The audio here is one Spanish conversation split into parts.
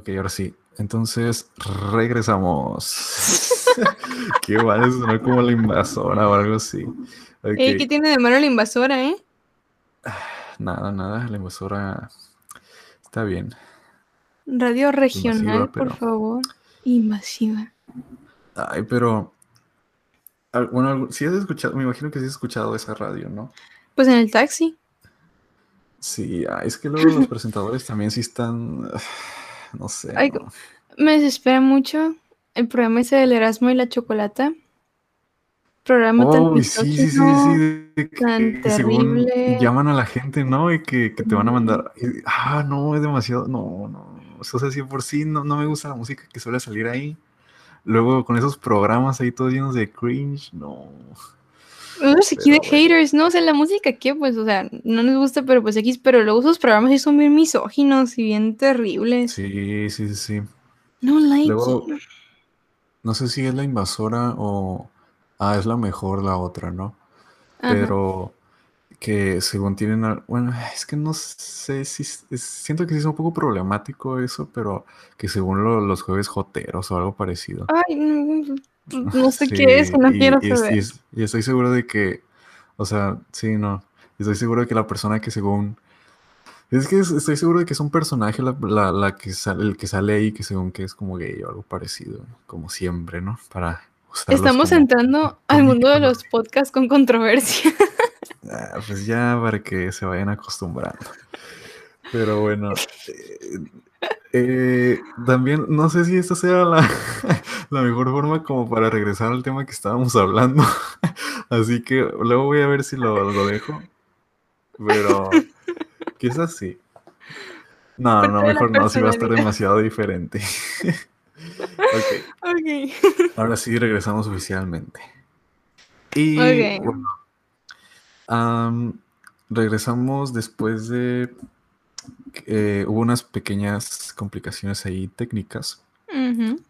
Ok, ahora sí. Entonces, regresamos. Qué mal, suena como la invasora o algo así. Ey, ¿Qué tiene de malo la invasora, eh? Nada, nada, la invasora está bien. Radio regional, Invasiva, por favor. Invasiva. Ay, pero. Bueno, sí has escuchado, me imagino que sí has escuchado esa radio, ¿no? Pues en el taxi. Sí, ah, es que luego los presentadores también sí están. No sé. Ay, ¿no? Me desespera mucho el programa ese del Erasmo y la Chocolata. Programa tan Oh, sí, sí, sí, sí, misógino. sí, de que, tan que según terrible. llaman a la gente, ¿no? Y que, que te van a mandar. y- ah, no, es demasiado. No, no. O sea, si por sí no, no me gusta la música que suele salir ahí. Luego con esos programas ahí todos llenos de cringe, no. Unos aquí de haters, ¿no? O sea, la música que, pues, o sea, no nos gusta, pero pues X, pero luego sus programas sí son bien misóginos y bien terribles. Sí, sí, sí, sí. No like Luego, no sé si es la invasora o. Ah, es la mejor la otra, ¿no? Ajá. Pero que según tienen. al- Bueno, es que no sé si. es- siento que sí es un poco problemático eso, pero que según lo- los jueves joteros o algo parecido. Ay, no, no sé qué es, no y, quiero y saber. y es- y estoy seguro de que. O sea, sí, no. Estoy seguro de que la persona que según. Es que es- estoy seguro de que es un personaje la, la- la que sale, el que sale ahí, que según que es como gay o algo parecido, como siempre, ¿no? Para Estamos como- entrando al mundo de los podcasts con controversia. Ah, pues ya para que se vayan acostumbrando. Pero bueno, eh, eh, también no sé si esta sea la, la mejor forma como para regresar al tema que estábamos hablando. Así que luego voy a ver si lo, lo dejo. Pero quizás sí. No, no, mejor no, si va a estar demasiado diferente. Ok, ok. ahora sí regresamos oficialmente. Y bueno, am, regresamos después de que hubo unas pequeñas complicaciones ahí técnicas. Ujú.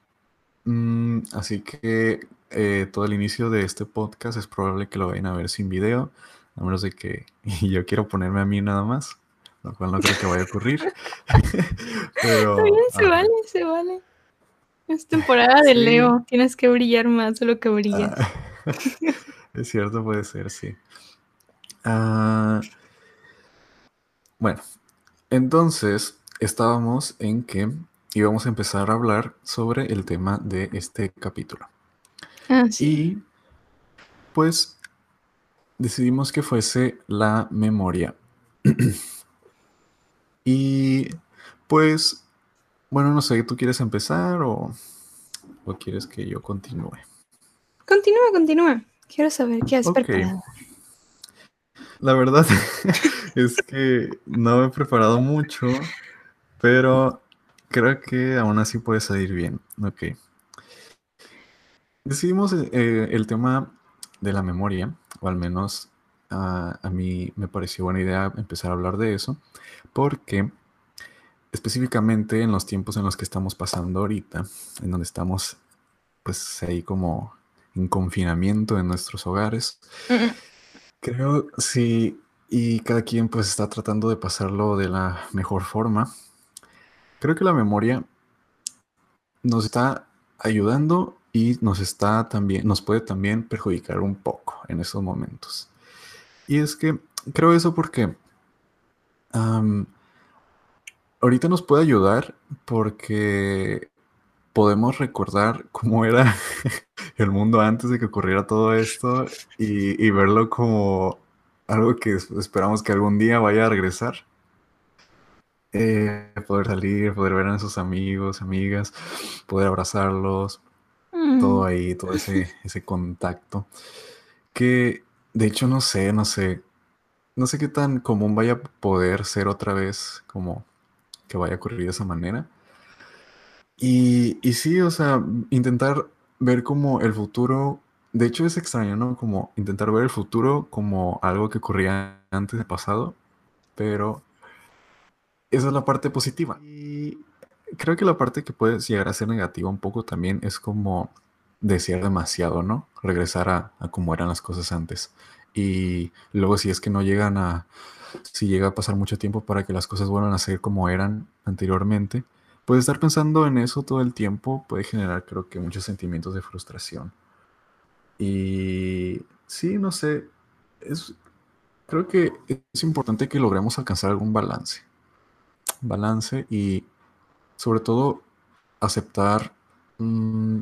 Mm, así que eh, todo el inicio de este podcast es probable que lo vayan a ver sin video, a menos de que yo quiero ponerme a mí nada más, lo cual no creo que vaya a ocurrir. Pero bien, se ah, vale, se vale. Es temporada de Sí. Leo, tienes que brillar más de lo que brillas. ah, es cierto, puede ser, sí. Ah, bueno, entonces estábamos en que íbamos a empezar a hablar sobre el tema de este capítulo. Ah, sí. Y pues decidimos que fuese la memoria. y pues, bueno, no sé, ¿tú quieres empezar o, o quieres que yo continúe? Continúa, continúa. Quiero saber qué has Ok. preparado. La verdad es que no me he preparado mucho, pero creo que aún así puede salir bien. Ok. Decidimos eh, el tema de la memoria, o al menos ah, a mí me pareció buena idea empezar a hablar de eso, porque específicamente en los tiempos en los que estamos pasando ahorita, en donde estamos pues ahí como en confinamiento en nuestros hogares, Mm, Creo, sí, y cada quien pues está tratando de pasarlo de la mejor forma. Creo que la memoria nos está ayudando y nos está también, nos puede también perjudicar un poco en esos momentos. Y es que creo eso porque am, ahorita nos puede ayudar porque podemos recordar cómo era el mundo antes de que ocurriera todo esto y, y verlo como algo que es- esperamos que algún día vaya a regresar. Eh, poder salir, poder ver a sus amigos, amigas, poder abrazarlos, mm. todo ahí, todo ese, ese contacto. Que de hecho no sé, no sé, no sé qué tan común vaya a poder ser otra vez como que vaya a ocurrir de esa manera. Y, y sí, o sea, intentar ver como el futuro, de hecho es extraño, ¿no? Como intentar ver el futuro como algo que ocurría antes del pasado, pero esa es la parte positiva. Y creo que la parte que puede llegar a ser negativa un poco también es como desear demasiado, ¿no? Regresar a, a como eran las cosas antes. Y luego si es que no llegan a, si llega a pasar mucho tiempo para que las cosas vuelvan a ser como eran anteriormente, pues estar pensando en eso todo el tiempo puede generar creo que muchos sentimientos de frustración. Y sí, no sé, es, creo que es importante que logremos alcanzar algún balance. Balance y sobre todo aceptar mm,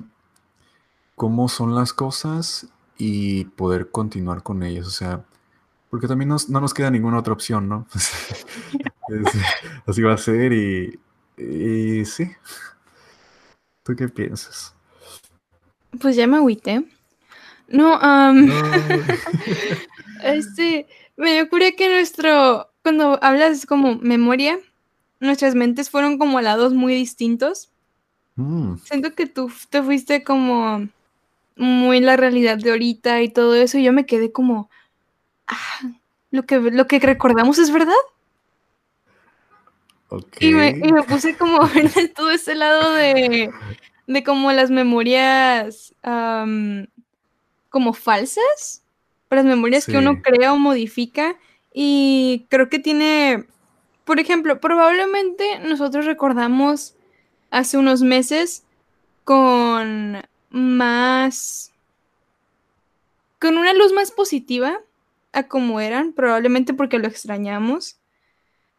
cómo son las cosas y poder continuar con ellas. O sea, porque también no nos queda ninguna otra opción, ¿no? así va a ser y, y sí. ¿Tú qué piensas? Pues ya me agüité. No, um, este, me ocurre que nuestro, cuando hablas como memoria, nuestras mentes fueron como a lados muy distintos. Mm. Siento que tú te fuiste como muy la realidad de ahorita y todo eso, y yo me quedé como, ah, lo que, lo que recordamos es verdad. Y, me, puse como en todo ese lado de, de como las memorias como falsas, las memorias que uno crea o modifica. Y creo que tiene, por ejemplo, probablemente nosotros recordamos hace unos meses con más, con una luz más positiva a como eran, probablemente porque lo extrañamos.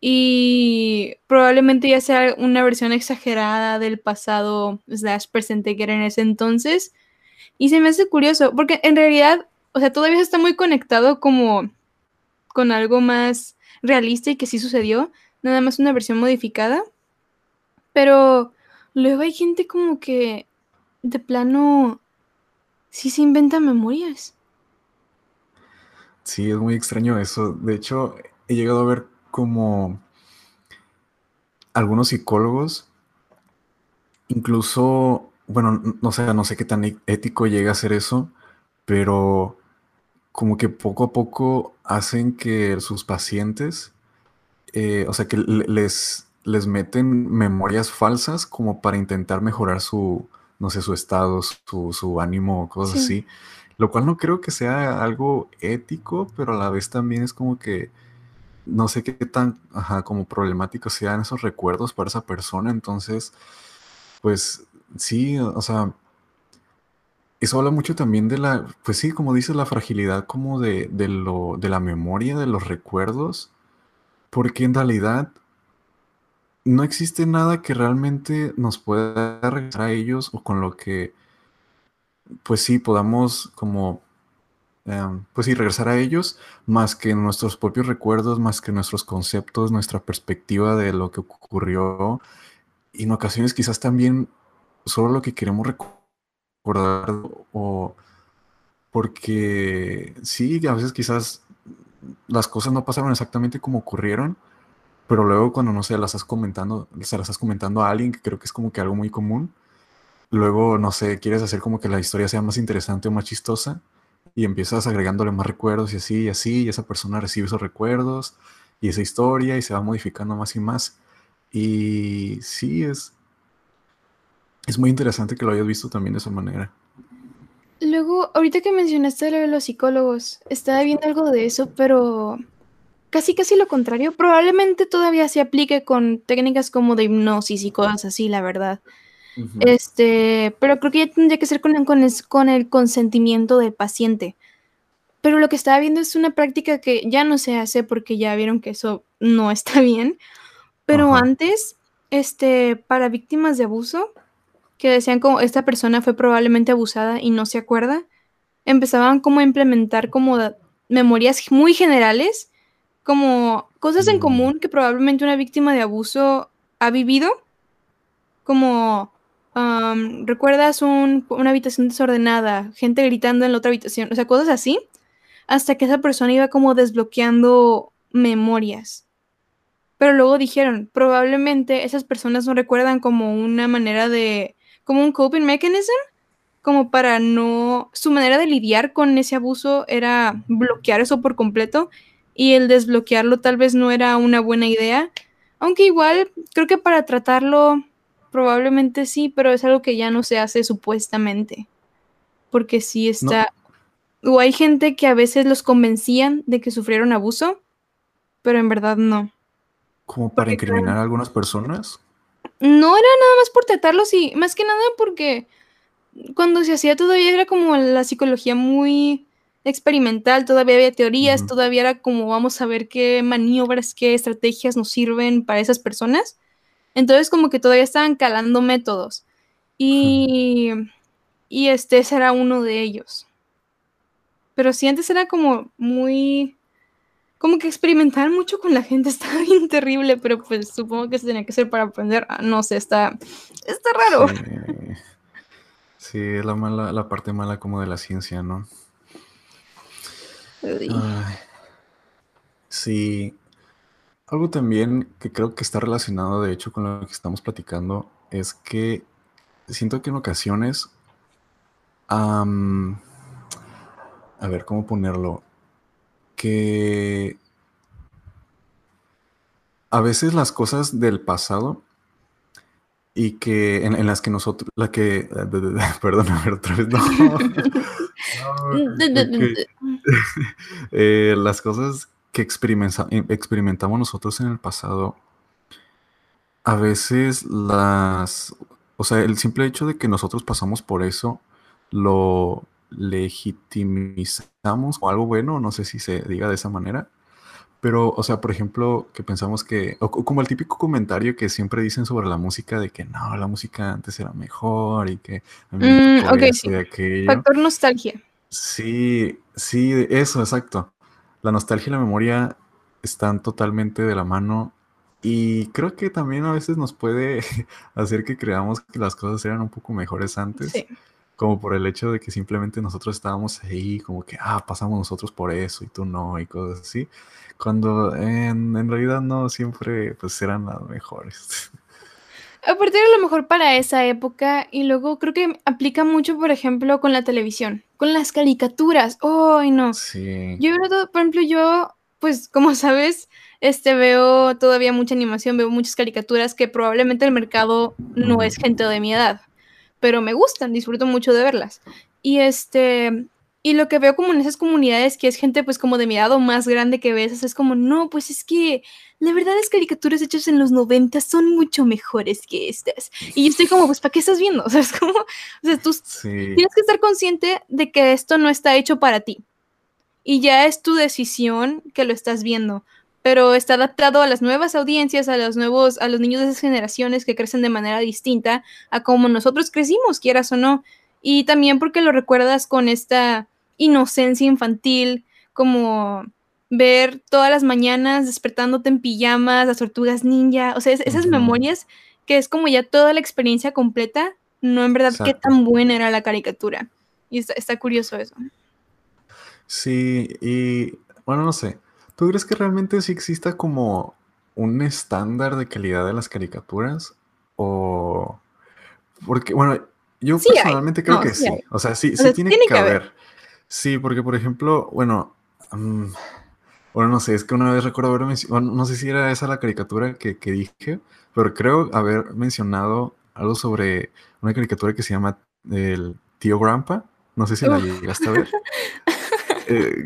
Y probablemente ya sea una versión exagerada del pasado slash presente que era en ese entonces. Y se me hace curioso, porque en realidad, o sea, todavía está muy conectado como con algo más realista y que sí sucedió, nada más una versión modificada. Pero luego hay gente como que de plano sí se inventa memorias. Sí, es muy extraño eso. De hecho, he llegado a ver como algunos psicólogos, incluso, bueno, no sé, no sé qué tan ético llega a ser eso, pero como que poco a poco hacen que sus pacientes, eh, o sea, que les, les meten memorias falsas como para intentar mejorar su, no sé, su estado, su, su ánimo, cosas así. Lo cual no creo que sea algo ético, pero a la vez también es como que no sé qué tan, ajá, como problemáticos sean esos recuerdos para esa persona. Entonces, pues sí, o sea, eso habla mucho también de la, pues sí, como dices, la fragilidad como de, de, lo, de la memoria, de los recuerdos, porque en realidad no existe nada que realmente nos pueda regresar a ellos o con lo que, pues sí, podamos como Em, pues sí, regresar a ellos, más que nuestros propios recuerdos, más que nuestros conceptos, nuestra perspectiva de lo que ocurrió. Y en ocasiones quizás también solo lo que queremos recordar o porque sí, a veces quizás las cosas no pasaron exactamente como ocurrieron, pero luego cuando no sé, las estás comentando, se las estás comentando a alguien, que creo que es como que algo muy común, luego no sé, quieres hacer como que la historia sea más interesante o más chistosa y empiezas agregándole más recuerdos y así y así, y esa persona recibe esos recuerdos y esa historia y se va modificando más y más. Y sí, es, es muy interesante que lo hayas visto también de esa manera. Luego, ahorita que mencionaste lo de los psicólogos, estaba viendo algo de eso, pero casi casi lo contrario. Probablemente todavía se aplique con técnicas como de hipnosis y cosas así, la verdad. Este, pero creo que ya tendría que ser con, con, con, el consentimiento del paciente. Pero lo que estaba viendo es una práctica que ya no se hace porque ya vieron que eso no está bien. Pero antes, este, para víctimas de abuso, que decían como esta persona fue probablemente abusada y no se acuerda, empezaban como a implementar como memorias muy generales, como cosas en mm. común que probablemente una víctima de abuso ha vivido, como recuerdas una habitación desordenada, gente gritando en la otra habitación, o sea, cosas así, hasta que esa persona iba como desbloqueando memorias. Pero luego dijeron, probablemente esas personas no recuerdan como una manera de, como un coping mechanism, como para no, su manera de lidiar con ese abuso era bloquear eso por completo y el desbloquearlo tal vez no era una buena idea, aunque igual creo que para tratarlo Probablemente sí, pero es algo que ya no se hace supuestamente. Porque sí está... O hay gente que a veces los convencían de que sufrieron abuso, pero en verdad no. ¿Como para incriminar a algunas personas? No era nada más por tratarlos y más que nada porque cuando se hacía todavía era como la psicología muy experimental, todavía había teorías, todavía era como vamos a ver qué maniobras, qué estrategias nos sirven para esas personas. Entonces como que todavía estaban calando métodos. Y, y este ese era uno de ellos. Pero sí, antes era como muy... Como que experimentar mucho con la gente estaba bien terrible, pero pues supongo que se tenía que hacer para aprender. Ah, no sé, está, está raro. Sí. es la mala, la parte mala como de la ciencia, ¿no? sí. Algo también que creo que está relacionado, de hecho, con lo que estamos platicando, es que siento que en ocasiones a ver, ¿cómo ponerlo? Que a veces las cosas del pasado y que en, las que nosotros, la que, perdón, a ver, otra vez, no. Eh, las cosas que experimentamos nosotros en el pasado, a veces las, o sea, el simple hecho de que nosotros pasamos por eso, lo, legitimizamos o algo bueno, no sé si se diga de esa manera, pero, o sea, por ejemplo, que pensamos que, o como el típico comentario que siempre dicen sobre la música, de que no, la música antes era mejor y que... Mm, ok, sí. Factor nostalgia. Sí, sí, eso, exacto. La nostalgia y la memoria están totalmente de la mano y creo que también a veces nos puede hacer que creamos que las cosas eran un poco mejores antes. Sí como por el hecho de que simplemente nosotros estábamos ahí, como que, ah, pasamos nosotros por eso y tú no, y cosas así, cuando en, realidad no siempre pues eran las mejores. Aparte era lo mejor para esa época y luego creo que aplica mucho, por ejemplo, con la televisión, con las caricaturas. ¡Ay, no! Sí. Yo, por ejemplo, yo, pues como sabes, este, veo todavía mucha animación, veo muchas caricaturas que probablemente el mercado no es gente de mi edad pero me gustan, disfruto mucho de verlas. Y este, y lo que veo como en esas comunidades que es gente pues como de mi edad o más grande que ves, es como, no, pues es que la verdad las caricaturas hechas en los 90 son mucho mejores que estas. Y yo estoy como, pues ¿para qué estás viendo? O sea, es como, o sea, tú tienes que estar consciente de que esto no está hecho para ti. Y ya es tu decisión que lo estás viendo pero está adaptado a las nuevas audiencias, a los nuevos, a los niños de esas generaciones que crecen de manera distinta a como nosotros crecimos, quieras o no. Y también porque lo recuerdas con esta inocencia infantil, como ver todas las mañanas despertándote en pijamas, las tortugas ninja, o sea, esas memorias que es como ya toda la experiencia completa, no en verdad qué tan buena era la caricatura. Y está, está curioso eso. Sí, y bueno, no sé. ¿Tú crees que realmente sí exista como un estándar de calidad de las caricaturas? O. Porque, bueno, yo personalmente creo que sí. O sea, sí, sí tiene, que, haber. Sí, porque, por ejemplo, bueno. Mm, bueno, no sé, es que una vez recuerdo haber mencionado. no sé si era esa la caricatura que, que dije, pero creo haber mencionado algo sobre una caricatura que se llama El Tío Grandpa. No sé si la llegaste a ver. Eh,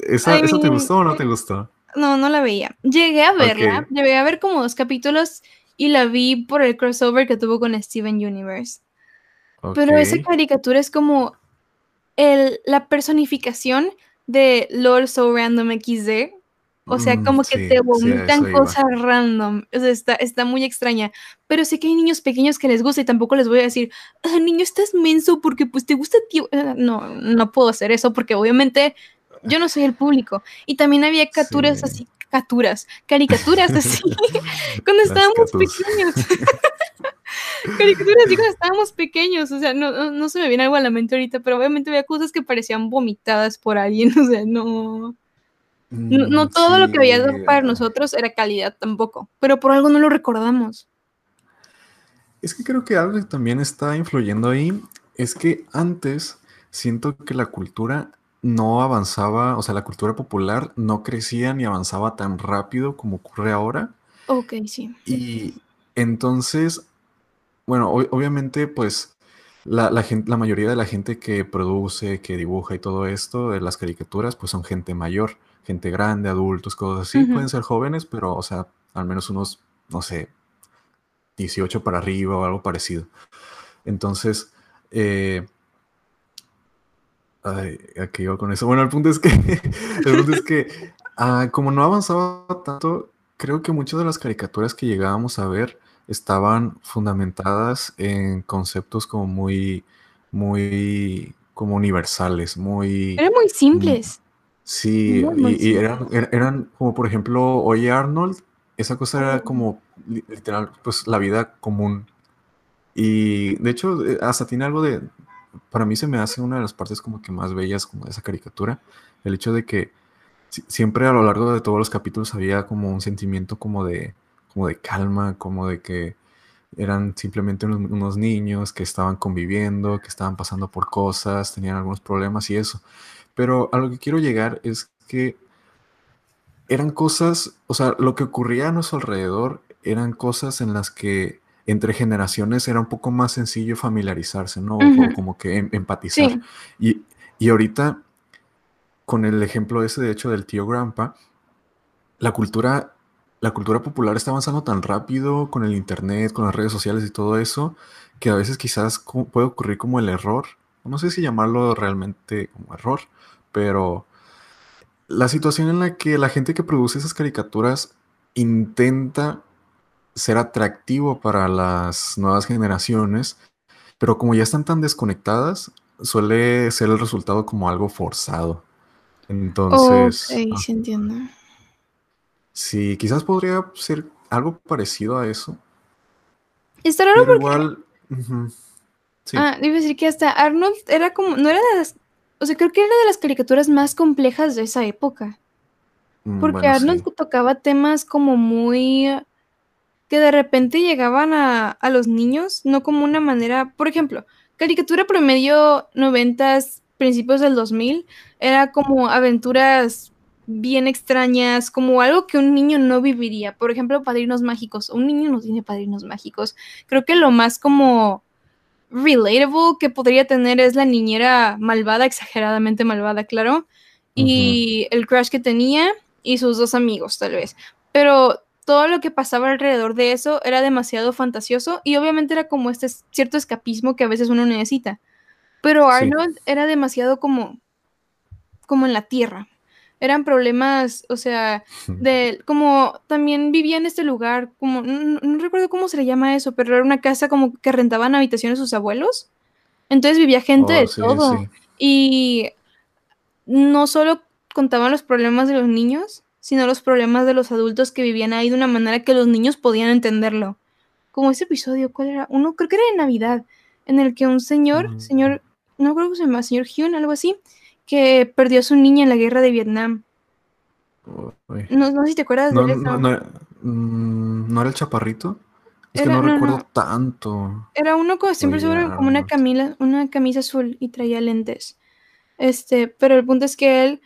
¿esa, ¿Eso te gustó o no te gustó? No, no la veía. Llegué a verla, llegué a ver como dos capítulos y la vi por el crossover que tuvo con Steven Universe. Pero esa caricatura es como el, la personificación de Lord So Random XD o sea, mm, como que te vomitan cosas random. O sea, está, está muy extraña. Pero sé que hay niños pequeños que les gusta y tampoco les voy a decir, ah, niño, estás menso porque pues te gusta tío. No, no puedo hacer eso porque obviamente yo no soy el público. Y también había caricaturas así, caricaturas, caricaturas así, cuando estábamos pequeños. caricaturas así cuando estábamos pequeños. O sea, no, no se me viene algo a la mente ahorita, pero obviamente había cosas que parecían vomitadas por alguien. O sea, no. No, mm, todo lo que había para nosotros era calidad tampoco, pero por algo no lo recordamos. Es que creo que algo que también está influyendo ahí es que antes siento que la cultura no avanzaba, o sea, la cultura popular no crecía ni avanzaba tan rápido como ocurre ahora. Ok, sí. Y entonces, bueno, obviamente, pues la, la, gente, la mayoría de la gente que produce, que dibuja y todo esto de las caricaturas, pues son gente mayor gente grande, adultos, cosas así. Pueden ser jóvenes, pero, o sea, al menos unos, no sé, 18 para arriba o algo parecido. Entonces, eh, ay, ¿a qué iba con eso? Bueno, el punto es que, el punto es que ah, como no avanzaba tanto, creo que muchas de las caricaturas que llegábamos a ver estaban fundamentadas en conceptos como muy, muy, como universales, muy... Eran muy simples. Sí, y, y eran, er- eran como por ejemplo, Oye Arnold, esa cosa era como li- literal, pues la vida común. Y de hecho, eh, hasta tiene algo de, para mí se me hace una de las partes como que más bellas como de esa caricatura, el hecho de que si- siempre a lo largo de todos los capítulos había como un sentimiento como de, como de calma, como de que eran simplemente unos, unos niños que estaban conviviendo, que estaban pasando por cosas, tenían algunos problemas y eso. Pero a lo que quiero llegar es que eran cosas, o sea, lo que ocurría a nuestro alrededor eran cosas en las que entre generaciones era un poco más sencillo familiarizarse, ¿no? O, como que em- empatizar. Sí. Y, y ahorita, con el ejemplo ese, de hecho, del tío Grandpa, la cultura, la cultura popular está avanzando tan rápido con el internet, con las redes sociales y todo eso, que a veces quizás puede ocurrir como el error, no sé si llamarlo realmente como error, pero la situación en la que la gente que produce esas caricaturas intenta ser atractivo para las nuevas generaciones, pero como ya están tan desconectadas, suele ser el resultado como algo forzado. Entonces, Ok, ah, sí entiendo. sí, quizás podría ser algo parecido a eso, Está raro pero porque... igual, sí, Ah, iba a decir que hasta Arnold era como... No era de las... O sea, creo que era de las caricaturas más complejas de esa época. mm, Porque bueno, Arnold sí, tocaba temas como muy... que de repente llegaban a, a los niños, no como una manera... Por ejemplo, caricatura promedio noventas, principios del 2000, era como aventuras bien extrañas, como algo que un niño no viviría. Por ejemplo, Padrinos Mágicos. Un niño no tiene Padrinos Mágicos. Creo que lo más como relatable que podría tener es la niñera malvada, exageradamente malvada, claro, y el crush que tenía y sus dos amigos, tal vez. Pero todo lo que pasaba alrededor de eso era demasiado fantasioso y obviamente era como este cierto escapismo que a veces uno necesita. Pero sí, Arnold era demasiado como, como en la tierra. Eran problemas, o sea, de como también vivía en este lugar, como no, no- recuerdo cómo se le llama eso, pero era una casa como que rentaban habitaciones sus abuelos. Entonces vivía gente oh, de sí, todo. sí, Y no solo contaban los problemas de los niños, sino los problemas de los adultos que vivían ahí de una manera que los niños podían entenderlo. Como ese episodio, ¿cuál era? Uno, creo que era de Navidad, en el que un señor, mm, señor, no creo que se llama, señor Hyun, algo así, que perdió a su niña en la guerra de Vietnam. uy. No, no sé si te acuerdas de No, no, eso. no, mm, ¿no era el chaparrito? Es que Era, no no, recuerdo tanto. Era uno con, siempre Oye, seguro como una una camisa azul y traía lentes. Este, pero el punto es que él,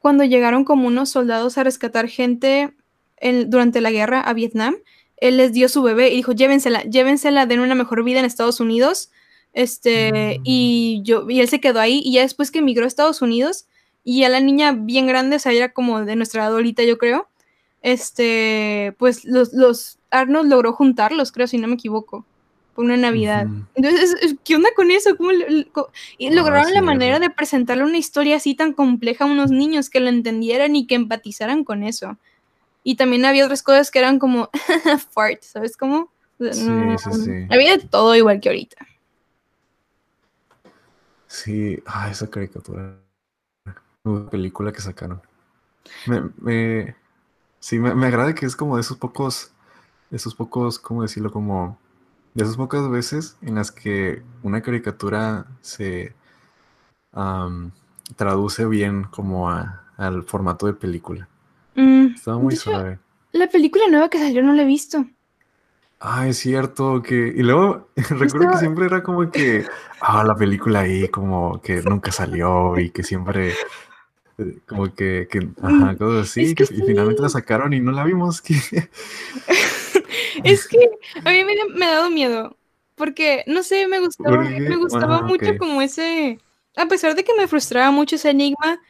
cuando llegaron como unos soldados a rescatar gente en- durante la guerra a Vietnam, él les dio su bebé y dijo, llévensela, llévensela, den una mejor vida en Estados Unidos. Este, y yo, y él se quedó ahí, y ya después que emigró a Estados Unidos, y a la niña bien grande, o sea, era como de nuestra edad ahorita, yo creo, este, pues los, los Arnold logró juntarlos, creo, si no me equivoco, por una Navidad. Entonces, es- ¿qué onda con eso? ¿Cómo y Ah, lograron la manera de presentarle una historia así tan compleja a unos niños que lo entendieran y que empatizaran con eso. Y también había otras cosas que eran como fart, ¿sabes cómo? O sea, Sí, no- sí, sí. había de todo igual que ahorita. Sí, ah, esa caricatura. Una película que sacaron. Me, me- sí, me, me agrada que es como de esos pocos, de esos pocos, ¿cómo decirlo? Como de esas pocas veces en las que una caricatura se am, traduce bien como a- al formato de película. Mm, Estaba muy hecho, suave. la película nueva que salió no la he visto. Ah, es cierto que... Y luego recuerdo que siempre era como que... Ah, la película ahí como que nunca salió y que siempre... eh, Como que, que ajá, Mm, cosas así, es que que y finalmente la sacaron y no la vimos. Que... Es que a mí me, me ha dado miedo. Porque, no sé, me gustaba, me gustaba Ah, mucho ok. como ese. A pesar de que me frustraba mucho ese enigma,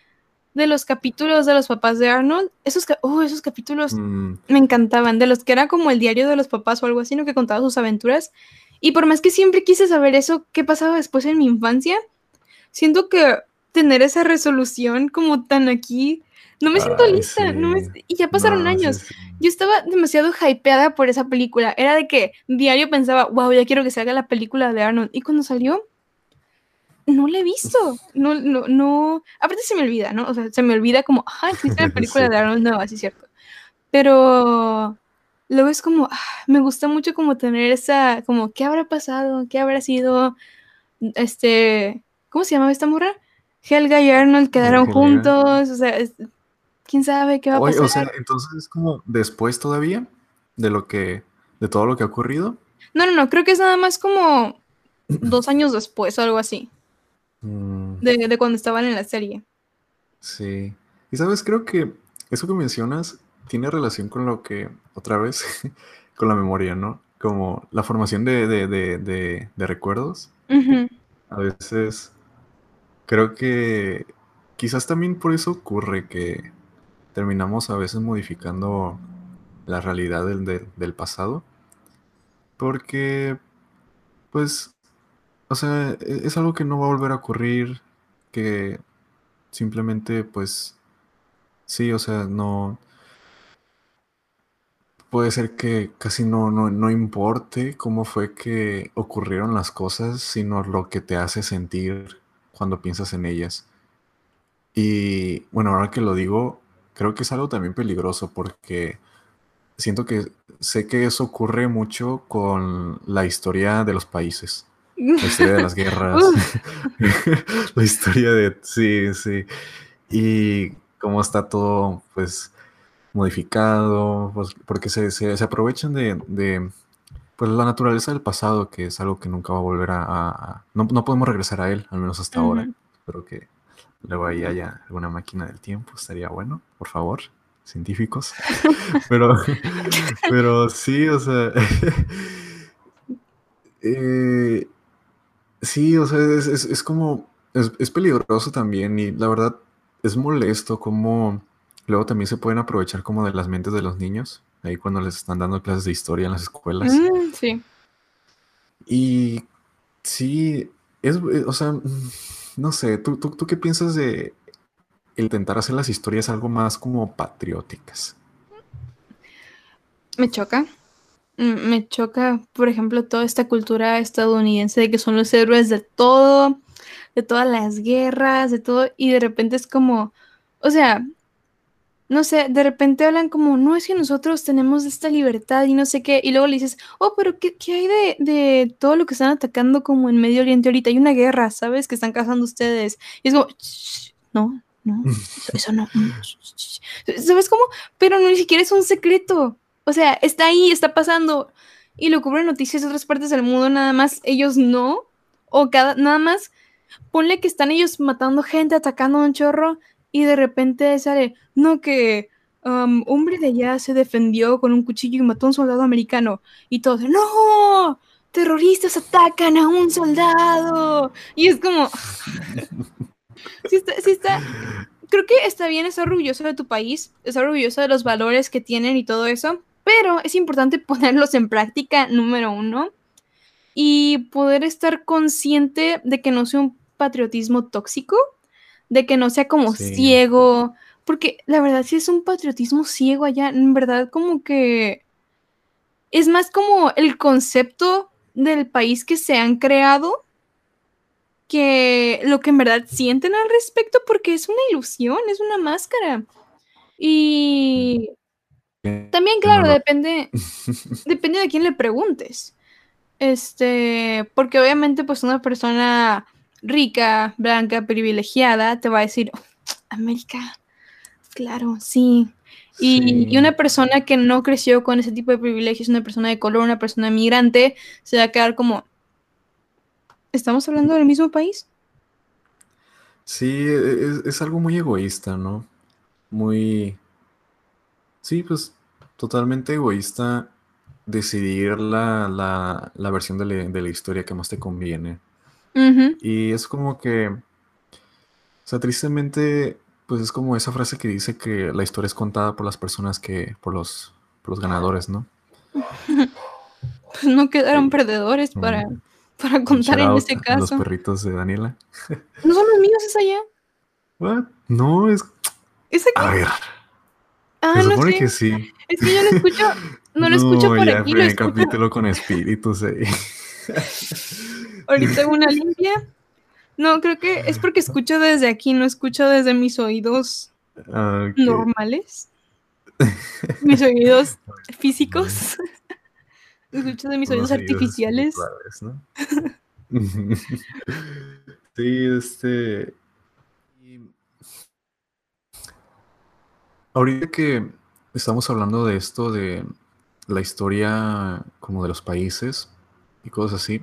de los capítulos de los papás de Arnold. Esos, oh, esos capítulos Mm, me encantaban, de los que era como el diario de los papás o algo así, ¿no? Que contaba sus aventuras. Y por más que siempre quise saber eso, qué pasaba después en mi infancia, siento que tener esa resolución como tan aquí, no me siento ay, lista, no me- y ya pasaron No, sí, años. sí. Yo estaba demasiado hypeada por esa película. Era de que diario pensaba, wow, ya quiero que salga la película de Arnold. Y cuando salió, no la he visto. No, no, no. Aparte se me olvida, ¿no? O sea, se me olvida como, ah, existe la película Sí. de Arnold nueva, sí es cierto. Pero luego es como, ah, me gusta mucho como tener esa, como, ¿qué habrá pasado? ¿Qué habrá sido? Este, ¿cómo se llamaba esta morra? Helga y Arnold quedaron Helga. juntos, o sea, es- quién sabe qué va a Oye, pasar. o sea, entonces es como después todavía de lo que, de todo lo que ha ocurrido. No, no, no, creo que es nada más como dos años después o algo así, Mm, de, de cuando estaban en la serie. sí. Y sabes, creo que eso que mencionas tiene relación con lo que, otra vez, con la memoria, ¿no? Como la formación de, de, de, recuerdos. A veces creo que quizás también por eso ocurre que terminamos a veces modificando la realidad del, del- del pasado. Porque, pues, o sea, e- es algo que no va a volver a ocurrir, que simplemente, pues, sí, o sea, no... Puede ser que casi no, no, no importe cómo fue que ocurrieron las cosas, sino lo que te hace sentir cuando piensas en ellas. Y bueno, ahora que lo digo, creo que es algo también peligroso porque siento que sé que eso ocurre mucho con la historia de los países, la historia de las guerras, la historia de... Sí, sí. Y cómo está todo, pues, modificado, pues, porque se, se- se aprovechan de, de, pues, la naturaleza del pasado, que es algo que nunca va a volver a... a- a- no, no podemos regresar a él, al menos hasta ahora. Espero que luego ahí haya alguna máquina del tiempo, estaría bueno, por favor, científicos. Pero, pero sí, o sea... eh, sí, o sea, es, es- es como... Es, es peligroso también y la verdad es molesto como luego también se pueden aprovechar como de las mentes de los niños, ahí cuando les están dando clases de historia en las escuelas. Mm, sí. Y sí, es, eh, o sea, no sé, ¿tú, tú, tú qué piensas de intentar hacer las historias algo más como patrióticas? Me choca. Mm, Me choca, por ejemplo, toda esta cultura estadounidense de que son los héroes de todo, de todas las guerras, de todo, y de repente es como, o sea, no sé, de repente hablan como, no, es que nosotros tenemos esta libertad y no sé qué, y luego le dices, oh, pero ¿qué, qué hay de, de todo lo que están atacando como en Medio Oriente ahorita? Hay una guerra, ¿sabes? Que están cazando ustedes. Y es como, "Shh, no, no, eso, eso no. mm, shh, shh, shh". ¿Sabes cómo? Pero no, ni siquiera es un secreto. O sea, está ahí, está pasando. Y lo cubren noticias de otras partes del mundo, nada más ellos no. O cada, nada más, ponle que están ellos matando gente, atacando a un chorro, y de repente sale, no, que um, hombre de allá se defendió con un cuchillo y mató a un soldado americano. Y todos, no, terroristas atacan a un soldado. Y es como, sí está, creo que está bien estar orgulloso de tu país, estar orgulloso de los valores que tienen y todo eso, pero es importante ponerlos en práctica, número uno, y poder estar consciente de que no sea un patriotismo tóxico, de que no sea como Sí. ciego, porque la verdad si es un patriotismo ciego allá, en verdad como que es más como el concepto del país que se han creado que lo que en verdad sienten al respecto, porque es una ilusión, es una máscara. Y también, claro, no, no. depende, depende de quién le preguntes. Este, porque obviamente, pues una persona rica, blanca, privilegiada, te va a decir, "Oh, América, claro, sí. Y, una persona que no creció con ese tipo de privilegios, una persona de color, una persona migrante, se va a quedar como, ¿estamos hablando del mismo país? Sí, e- es, es algo muy egoísta, ¿no? Muy... Sí, pues totalmente egoísta decidir la, la, la versión de la, de la historia que más te conviene. Y es como que, o sea, tristemente pues es como esa frase que dice que la historia es contada por las personas que, por los, por los ganadores, ¿no? Pues no quedaron perdedores para, Mm. para contar en este out a Los caso. perritos de Daniela. ¿No son los míos ya? What? No, es. ¿Es aquí? A ver, ah, se no sé. que sí. Es que yo lo escucho, no lo escucho por ya aquí, lo escucho capítulo con espíritus ahí. ahorita una limpia. No, creo que es porque escucho desde aquí, no escucho desde mis oídos Ah, normales. Mis oídos físicos. Escucho de mis Unos oídos artificiales. sí, este. Ahorita que estamos hablando de esto, de la historia como de los países y cosas así.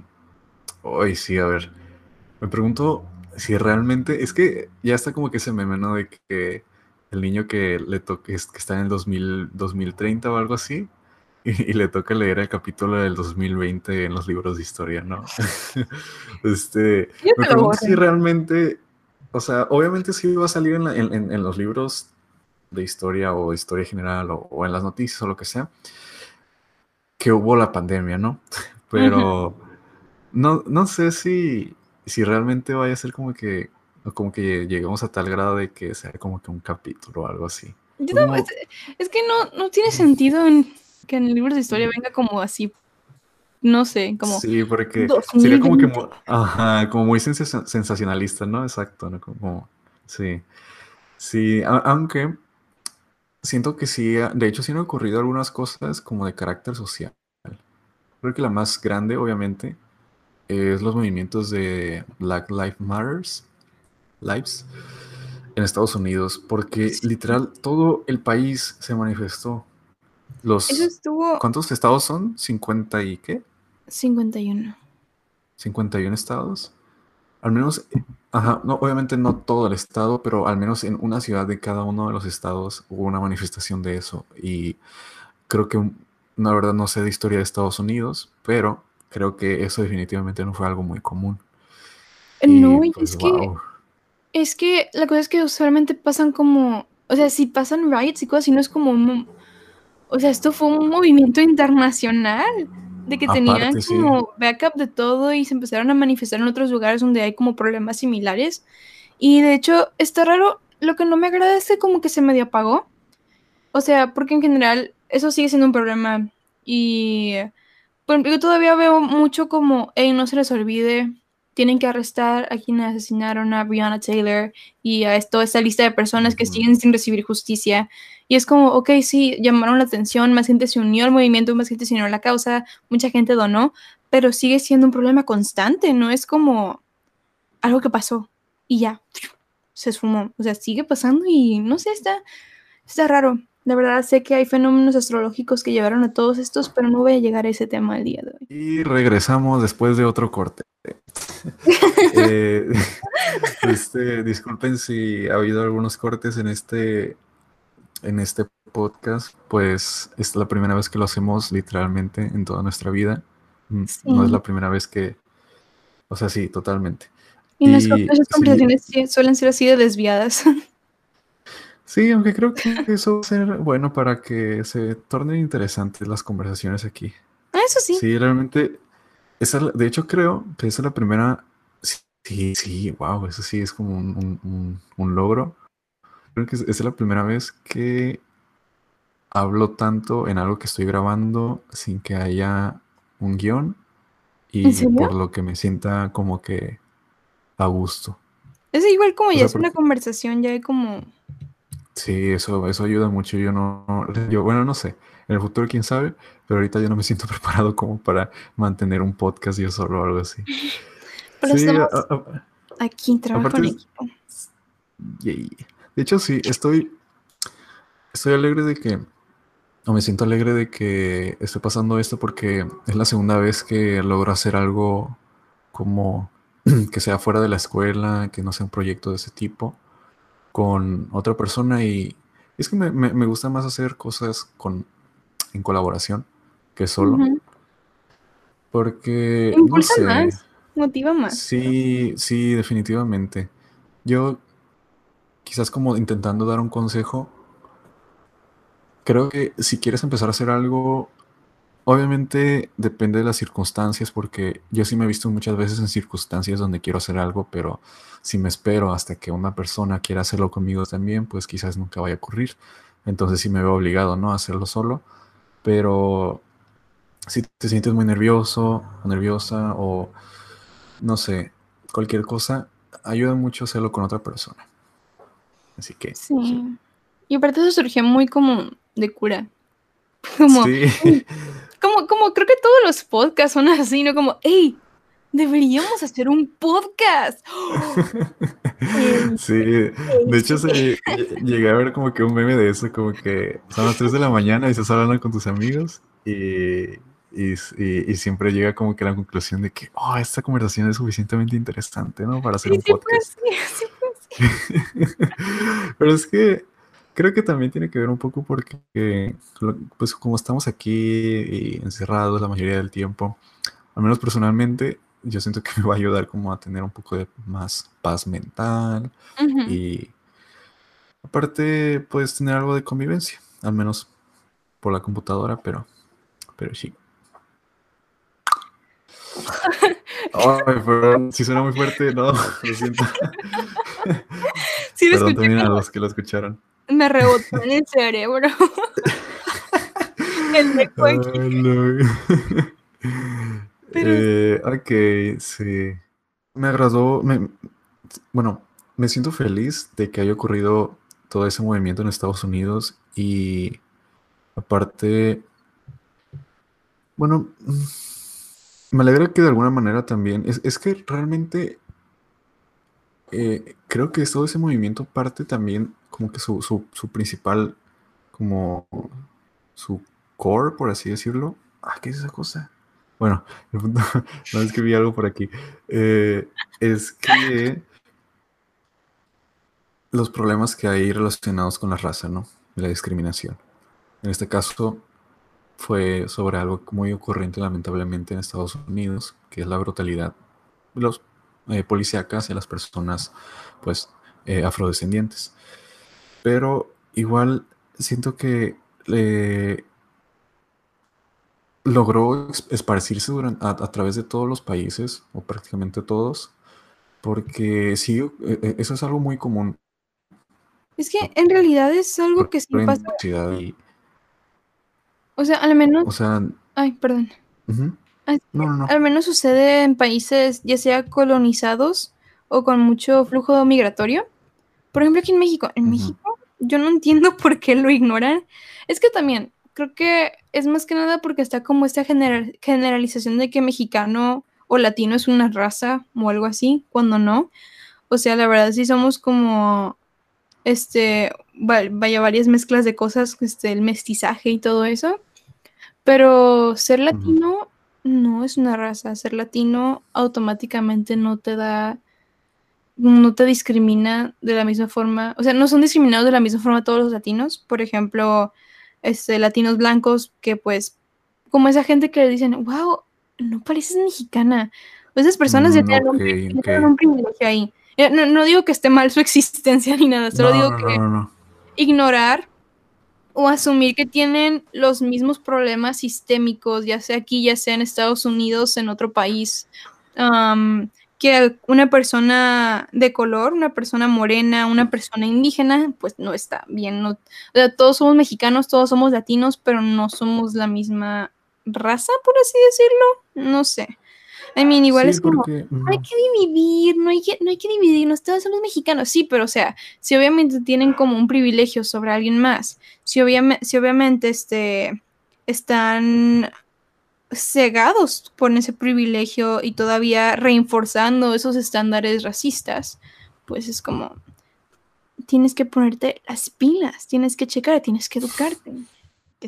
Hoy sí, a ver. Me pregunto si realmente. Es que ya está como que ese meme, ¿no? De que el niño que le toque, que está en el 2000, 2030 o algo así. Y, y le toca leer el capítulo del 2020 en los libros de historia, ¿no? este, me pregunto si realmente, o sea, obviamente sí va a salir en, la- en- en- en los libros de historia o historia general o, o en las noticias o lo que sea, que hubo la pandemia, ¿no? Pero no, no sé si, si realmente vaya a ser como que, como que lleguemos a tal grado de que sea como que un capítulo o algo así. Yo es, es que no, no tiene sentido en, que en el libro de historia venga como así, no sé, como Sí, porque sería como que 2020. mu- ajá, como muy sensa- sensacionalista, ¿no? Exacto, ¿no? Como, sí. Sí, aunque siento que sí, ha- de hecho sí han ocurrido algunas cosas como de carácter social. Creo que la más grande, obviamente, es los movimientos de Black Lives Matters, Lives, en Estados Unidos, porque literal todo el país se manifestó. Eso estuvo ¿cuántos estados son? ¿50 y qué? 51. 51 estados. Al menos, eh, ajá, no, obviamente no todo el estado, pero al menos en una ciudad de cada uno de los estados hubo una manifestación de eso. Y creo que, la verdad, no sé de historia de Estados Unidos, pero creo que eso definitivamente no fue algo muy común. No, y pues, es que. Es que la cosa es que usualmente pasan como, o sea, si pasan riots y cosas así, no es como o sea, esto fue un movimiento internacional de que tenían sí. como backup de todo y se empezaron a manifestar en otros lugares donde hay como problemas similares. Y de hecho, está raro, lo que no me agrada es que como que se medio apagó. O sea, porque en general eso sigue siendo un problema. Y yo todavía veo mucho como, hey, no se les olvide, tienen que arrestar a quienes asesinaron a Breonna Taylor y a toda esta lista de personas que siguen sin recibir justicia. Y es como, ok, sí, llamaron la atención, más gente se unió al movimiento, más gente se unió a la causa, mucha gente donó, pero sigue siendo un problema constante, no es como algo que pasó y ya, se esfumó. O sea, sigue pasando y no sé, está, está raro. La verdad sé que hay fenómenos astrológicos que llevaron a todos estos, pero no voy a llegar a ese tema el día de hoy. Y regresamos después de otro corte. Eh, este, disculpen si ha habido algunos cortes en este, en este podcast, pues es la primera vez que lo hacemos literalmente en toda nuestra vida. Mm, No es la primera vez que, o sea, sí, totalmente. Y Y nuestras sí. conversaciones sí suelen ser así de desviadas. Sí, aunque creo que eso va a ser bueno para que se tornen interesantes las conversaciones aquí. Ah, Eso sí. Sí, realmente, esa, de hecho creo que esa es la primera, sí, sí, wow, eso sí es como un, un- un- un logro. Creo que es, es la primera vez que hablo tanto en algo que estoy grabando sin que haya un guion ¿En y por lo que me sienta como que a gusto. Es igual como O ya es una conversación, ya hay como... Sí, eso, eso ayuda mucho. Yo no, yo, bueno, no sé. En el futuro, quién sabe, pero ahorita yo no me siento preparado como para mantener un podcast yo solo o algo así. Pero Sí, estamos a- a- aquí, trabajo en equipo. De hecho, sí, estoy, estoy alegre de que, o me siento alegre de que esté pasando esto porque es la segunda vez que logro hacer algo como que sea fuera de la escuela, que no sea un proyecto de ese tipo, con otra persona y es que me, me- me gusta más hacer cosas con, en colaboración que solo, porque, no Impulsa sé. más, motiva más. Sí, sí, definitivamente. Yo quizás como intentando dar un consejo, creo que si quieres empezar a hacer algo, obviamente depende de las circunstancias, porque yo sí me he visto muchas veces en circunstancias donde quiero hacer algo, pero si me espero hasta que una persona quiera hacerlo conmigo también, pues quizás nunca vaya a ocurrir. Entonces sí me veo obligado, ¿no? A hacerlo solo. Pero si te sientes muy nervioso, nerviosa o no sé, cualquier cosa, ayuda mucho hacerlo con otra persona. Así que. Sí. Y aparte eso surgió muy como de cura. Como, sí. como, como creo que todos los podcasts son así, ¿no? Como, hey, deberíamos hacer un podcast. Sí, de hecho se, llegué a ver como que un meme de eso, como que son las 3 de la mañana y estás hablando con tus amigos y, y, y, siempre llega como que la conclusión de que, oh, esta conversación es suficientemente interesante, ¿no? Para hacer un podcast. Sí, sí, Pero es que creo que también tiene que ver un poco porque, pues como estamos aquí encerrados la mayoría del tiempo, al menos personalmente, yo siento que me va a ayudar como a tener un poco de más paz mental y aparte puedes tener algo de convivencia, al menos por la computadora, pero, pero sí. Ay, perdón, si suena muy fuerte, no, lo siento. Sí, lo Perdón también a los que lo escucharon. Me rebotó en el cerebro. el meco aquí. Eh, ok, sí. Me agradó, me, bueno, me siento feliz de que haya ocurrido todo ese movimiento en Estados Unidos y aparte, bueno, me alegra que de alguna manera también, es, que realmente eh, creo que todo ese movimiento parte también como que su, su, principal, como su core, por así decirlo. Ah, ¿qué es esa cosa? Bueno, no es que vi algo por aquí. Eh, es que los problemas que hay relacionados con la raza, ¿no? La discriminación. En este caso, fue sobre algo muy ocurrente lamentablemente en Estados Unidos, que es la brutalidad de los eh, policíacas y las personas pues eh, afrodescendientes. Pero igual siento que eh, logró esparcirse durante, a, través de todos los países, o prácticamente todos, porque sí, e, e, eso es algo muy común. Es que en realidad es algo que sí pasa. O sea, al menos. O sea. Ay, perdón. Al menos sucede en países ya sea colonizados o con mucho flujo migratorio. Por ejemplo, aquí en México. En México, yo no entiendo por qué lo ignoran. Es que también creo que es más que nada porque está como esta generalización de que mexicano o latino es una raza o algo así, cuando no. O sea, la verdad sí somos como este, vaya varias mezclas de cosas, este, el mestizaje y todo eso. Pero ser latino no es una raza. Ser latino automáticamente no te da, no te discrimina de la misma forma. O sea, no son discriminados de la misma forma todos los latinos. Por ejemplo, este, latinos blancos que pues, como esa gente que le dicen, wow, no pareces mexicana. esas personas ya mm, tienen un privilegio ahí. Eh, no, digo que esté mal su existencia ni nada, solo digo que ignorar o asumir que tienen los mismos problemas sistémicos, ya sea aquí, ya sea en Estados Unidos, en otro país, que una persona de color, una persona morena, una persona indígena, pues no está bien. No, todos somos mexicanos, todos somos latinos, pero no somos la misma raza, por así decirlo. No sé. I mean, igual es como, hay que dividir, no hay que, no hay que dividirnos, todos somos mexicanos, sí, pero o sea, si obviamente tienen como un privilegio sobre alguien más, si obviamente, si obviamente este, están cegados por ese privilegio y todavía reforzando esos estándares racistas, pues es como, tienes que ponerte las pilas, tienes que checar, tienes que educarte.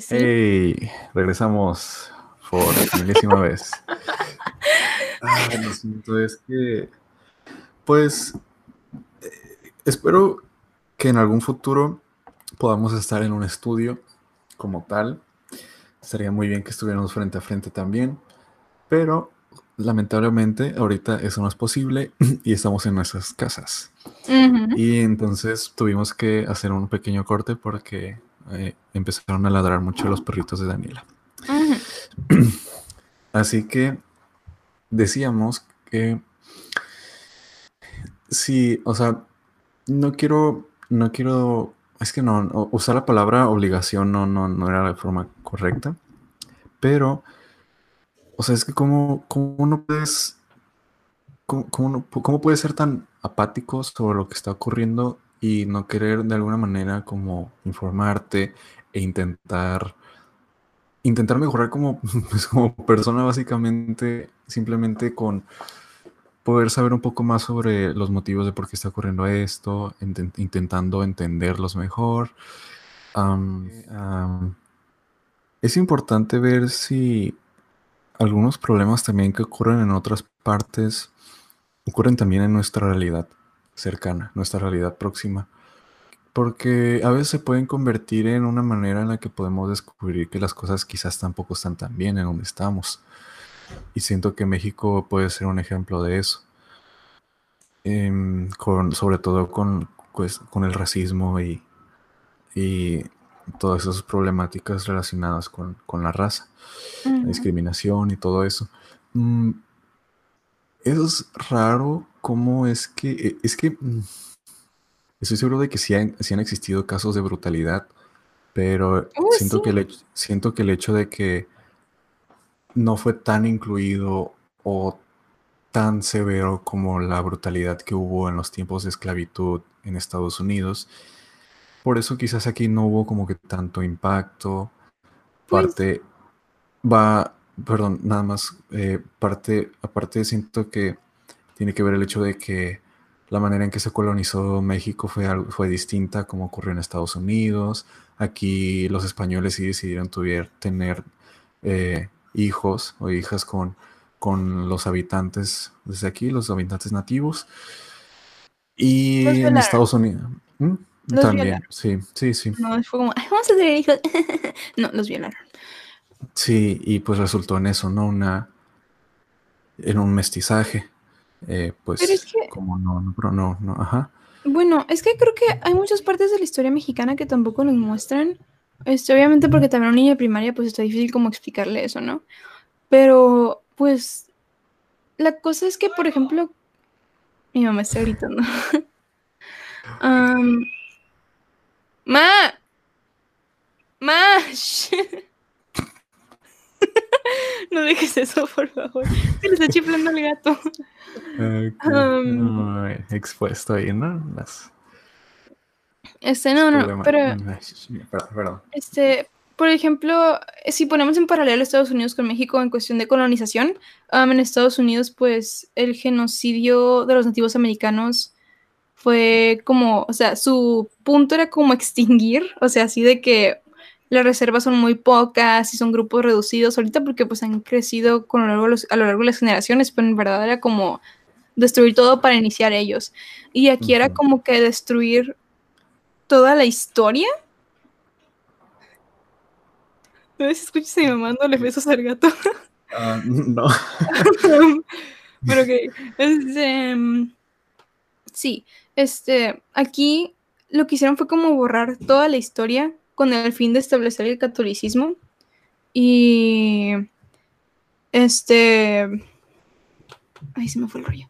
Hey, regresamos por milésima vez. Ah, es que, pues, eh, espero que en algún futuro podamos estar en un estudio como tal. Estaría muy bien que estuviéramos frente a frente también, pero lamentablemente ahorita eso no es posible y estamos en nuestras casas. Y entonces tuvimos que hacer un pequeño corte porque eh, empezaron a ladrar mucho los perritos de Daniela. Así que decíamos que sí, o sea, no quiero, no quiero, es que no, usar la palabra obligación no, no, no era la forma correcta, pero, o sea, es que cómo, cómo no puedes, cómo, cómo puedes ser tan apático sobre lo que está ocurriendo y no querer de alguna manera como informarte e intentar intentar mejorar como, pues, como persona básicamente simplemente con poder saber un poco más sobre los motivos de por qué está ocurriendo esto, intentando entenderlos mejor. es importante ver si algunos problemas también que ocurren en otras partes ocurren también en nuestra realidad cercana, nuestra realidad próxima. Porque a veces se pueden convertir en una manera en la que podemos descubrir que las cosas quizás tampoco están tan bien en donde estamos. Y siento que México puede ser un ejemplo de eso. Em, con, sobre todo con, pues, con el racismo y, y todas esas problemáticas relacionadas con, la raza, la discriminación y todo eso. Mm, es raro cómo es que, e, es que mm, estoy seguro de que sí han, han existido casos de brutalidad, pero oh, siento, que el, siento que el hecho de que no fue tan incluido o tan severo como la brutalidad que hubo en los tiempos de esclavitud en Estados Unidos. Por eso quizás aquí no hubo como que tanto impacto. Pues Parte va, perdón, nada más, eh, parte, aparte siento que tiene que ver el hecho de que la manera en que se colonizó México fue, fue distinta como ocurrió en Estados Unidos. Aquí los españoles sí decidieron tuvier, tener eh, hijos o hijas con, con los habitantes desde aquí, los habitantes nativos. Y en Estados Unidos. También, sí, sí, sí. No, fue como, vamos a tener hijos. no, los violaron. Sí, y pues resultó en eso, ¿no? Una. En un mestizaje. Eh, pues, como no, no, no, no, ajá. Bueno, es que creo que hay muchas partes de la historia mexicana que tampoco nos muestran. Este, obviamente porque también a un niño de primaria pues está difícil como explicarle eso, ¿no? Pero, pues, la cosa es que, por ejemplo, mi mamá está gritando. um, ¡Ma! ¡Ma! no dejes eso, por favor. Se le está chiflando el gato. Um, expuesto ahí, ¿no? Este, no, no, pero. Perdón, Este, por ejemplo, si ponemos en paralelo Estados Unidos con México en cuestión de colonización, um, en Estados Unidos, pues el genocidio de los nativos americanos fue como, o sea, su punto era como extinguir, o sea, así de que las reservas son muy pocas y son grupos reducidos ahorita porque pues han crecido con lo largo a lo largo de las generaciones, pero en verdad era como destruir todo para iniciar ellos. Y aquí era como que destruir toda la historia. No si escuchas a mi mamá dándole besos al gato. Ah, no. pero que, este, sí, este, aquí lo que hicieron fue como borrar toda la historia con el fin de establecer el catolicismo. Y este. Ay, se me fue el rollo.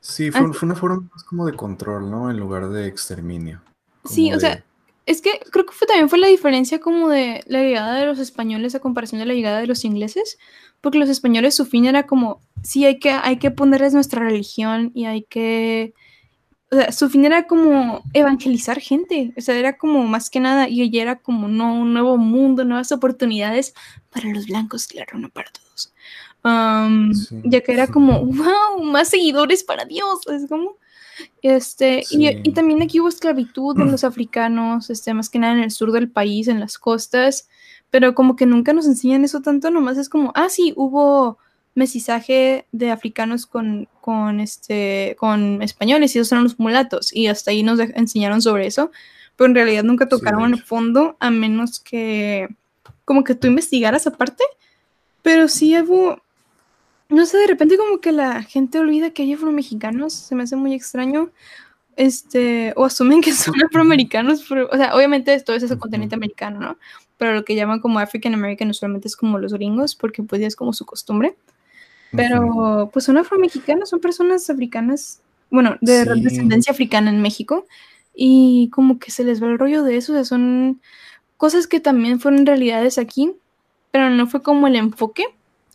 Sí, fue, ah, una forma más como de control, ¿no? En lugar de exterminio. Sí, o sea, es que creo que fue, también fue la diferencia como de la llegada de los españoles a comparación de la llegada de los ingleses, porque los españoles su fin era como, sí, hay que, hay que ponerles nuestra religión y hay que o sea, su fin era como evangelizar gente, o sea, era como más que nada, y ella era como, no, un nuevo mundo, nuevas oportunidades para los blancos, claro, no para todos. Ya que era como, wow, más seguidores para Dios, es como, este, y, también aquí hubo esclavitud de los africanos, este, más que nada en el sur del país, en las costas, pero como que nunca nos enseñan eso tanto, nomás es como, ah, sí, hubo mestizaje de africanos con, con, este, con españoles y esos eran los mulatos y hasta ahí nos enseñaron sobre eso, pero en realidad nunca tocaron el fondo a menos que como que tú investigaras aparte, pero sí hubo, no sé, de repente como que la gente olvida que hay afromexicanos, se me hace muy extraño, este, o asumen que son afroamericanos, o sea, obviamente esto es ese continente americano, ¿no? Pero lo que llaman como African American usualmente es como los gringos, porque pues ya es como su costumbre. Pero pues son afromexicanos, son personas africanas, bueno, de descendencia africana en México, y como que se les va el rollo de eso, o sea, son cosas que también fueron realidades aquí, pero no fue como el enfoque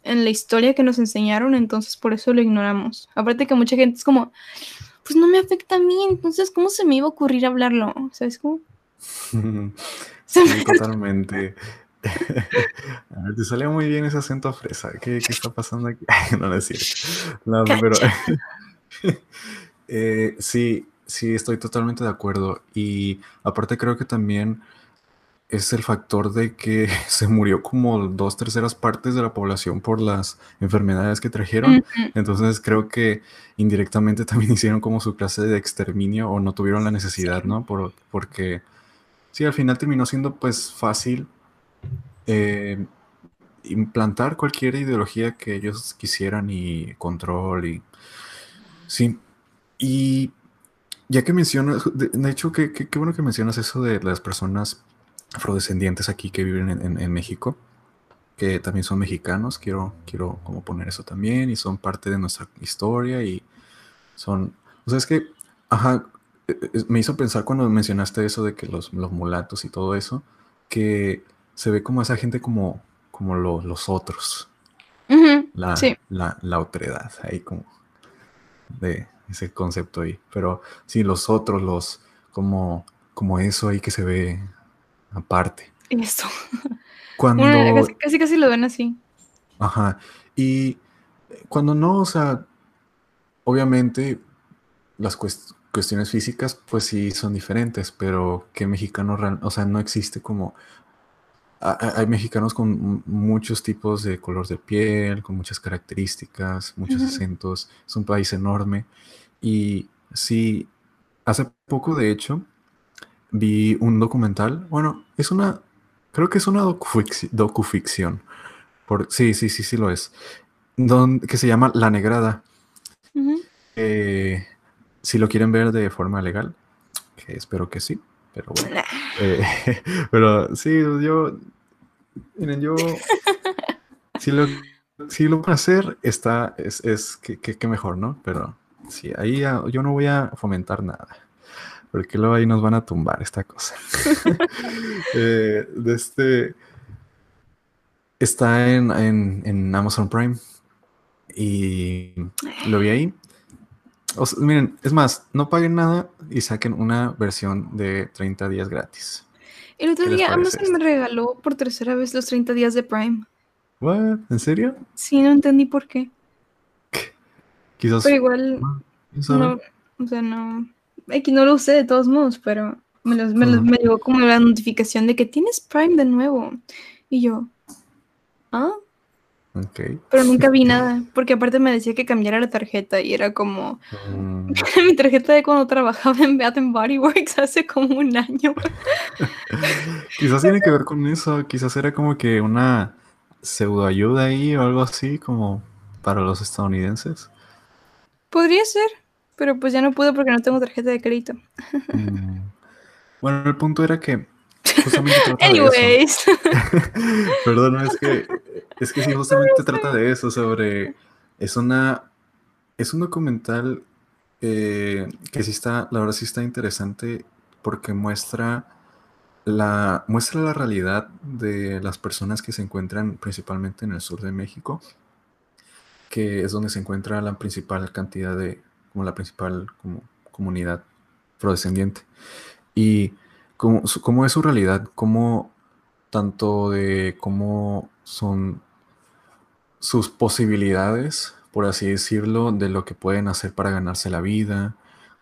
en la historia que nos enseñaron, entonces por eso lo ignoramos. Aparte que mucha gente es como, pues no me afecta a mí, entonces ¿cómo se me iba a ocurrir hablarlo? ¿Sabes cómo? sí, totalmente. a ver, te salió muy bien ese acento fresa. ¿Qué, qué está pasando aquí? no, no es cierto. No, pero eh, sí, sí, estoy totalmente de acuerdo. Y aparte creo que también es el factor de que se murió como dos terceras partes de la población por las enfermedades que trajeron. Entonces creo que indirectamente también hicieron como su clase de exterminio o no tuvieron la necesidad, ¿no? Por, porque sí, al final terminó siendo pues fácil eh, implantar cualquier ideología que ellos quisieran y control y sí. Y ya que mencionas, de, hecho, qué, qué bueno que mencionas eso de las personas afrodescendientes aquí que viven en, México, que también son mexicanos, quiero, quiero como poner eso también, y son parte de nuestra historia y son, o sea, es que, ajá, e, e, me hizo pensar cuando mencionaste eso de que los, los mulatos y todo eso, que se ve como esa gente como, como los otros, la, la, la otredad, ahí como de ese concepto ahí, pero sí, los otros, los, como, como eso ahí que se ve aparte. Eso. Cuando... casi, casi, lo ven así. Ajá. Y cuando no, o sea, obviamente las cuestiones físicas, pues sí son diferentes, pero que mexicano, o sea, no existe como... Hay mexicanos con muchos tipos de color de piel, con muchas características, muchos acentos. Es un país enorme. Y sí, hace poco, de hecho, vi un documental. Bueno, es una. Creo que es una docuficción. Por, sí, sí, sí, sí lo es. que se llama La Negrada. Eh, si lo quieren ver de forma legal, que espero que sí. Pero bueno. Eh, pero sí, yo. Miren, yo. si lo, si lo van a hacer, está. Es, es que, que, mejor, ¿no? Pero sí, ahí yo no voy a fomentar nada porque luego ahí nos van a tumbar esta cosa. Eh, de este está en, Amazon Prime y lo vi ahí. miren, es más, no paguen nada y saquen una versión de 30 días gratis. El otro día Amazon me regaló por tercera vez los 30 días de Prime. ¿What? ¿En serio? Sí, no entendí por qué. Quizás. Pero igual. No, o sea, no. Aquí no lo usé de todos modos, pero me, los, me, me llegó como la notificación de que tienes Prime de nuevo. Y yo, ¿ah? Okay. Pero nunca vi nada, porque aparte me decía que cambiara la tarjeta y era como mm. mi tarjeta de cuando trabajaba en Bath Body Works hace como un año. quizás tiene que ver con eso, quizás era como que una pseudo ayuda ahí o algo así como para los estadounidenses. Podría ser. Pero pues ya no pude porque no tengo tarjeta de crédito. Mm. Bueno, el punto era que justamente trata Anyways. eso. Perdón, es que es que sí, justamente trata de eso, sobre es una es un documental eh, que sí está, la verdad sí está interesante porque muestra la muestra la realidad de las personas que se encuentran principalmente en el sur de México, que es donde se encuentra la principal cantidad de como la principal como, comunidad afrodescendiente. Y cómo, cómo, es su realidad, cómo tanto de cómo son sus posibilidades, por así decirlo, de lo que pueden hacer para ganarse la vida,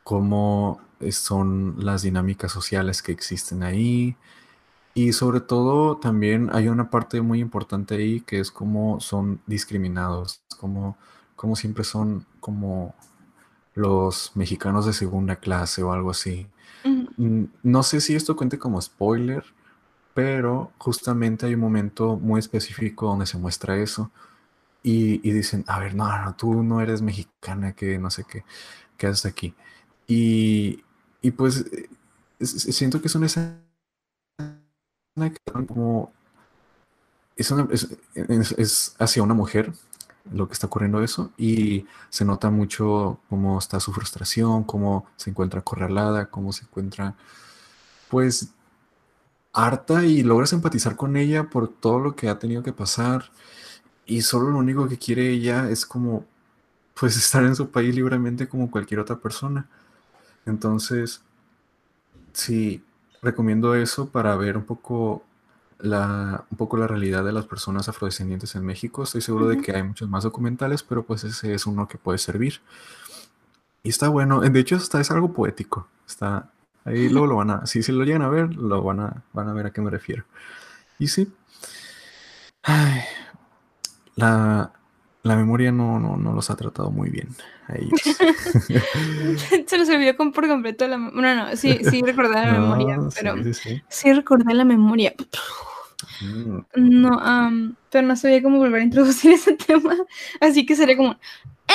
cómo son las dinámicas sociales que existen ahí. Y sobre todo también hay una parte muy importante ahí que es cómo son discriminados, cómo, cómo siempre son como los mexicanos de segunda clase o algo así. Mm, no sé si esto cuente como spoiler, pero justamente hay un momento muy específico donde se muestra eso y, dicen, a ver, no, no, tú no eres mexicana, que no sé qué, qué haces aquí. Y, y pues siento que es una escena como es, es, hacia una mujer lo que está ocurriendo eso y se nota mucho cómo está su frustración, cómo se encuentra acorralada, cómo se encuentra pues harta y logras empatizar con ella por todo lo que ha tenido que pasar y solo lo único que quiere ella es como pues estar en su país libremente como cualquier otra persona. Entonces, sí, recomiendo eso para ver un poco la, un poco la realidad de las personas afrodescendientes en México. Estoy seguro de que hay muchos más documentales, pero pues ese es uno que puede servir. Y está bueno, de hecho hasta es algo poético. Está ahí luego lo van a, si, se lo llegan a ver, lo van a, van a ver a qué me refiero. Y sí. la, la memoria no, no, no los ha tratado muy bien a ellos. Se los olvidó por completo la memoria. No, no, sí, sí recordé la memoria, pero sí, recordé la memoria. Mm. No, pero no sabía cómo volver a introducir ese tema, así que sería como,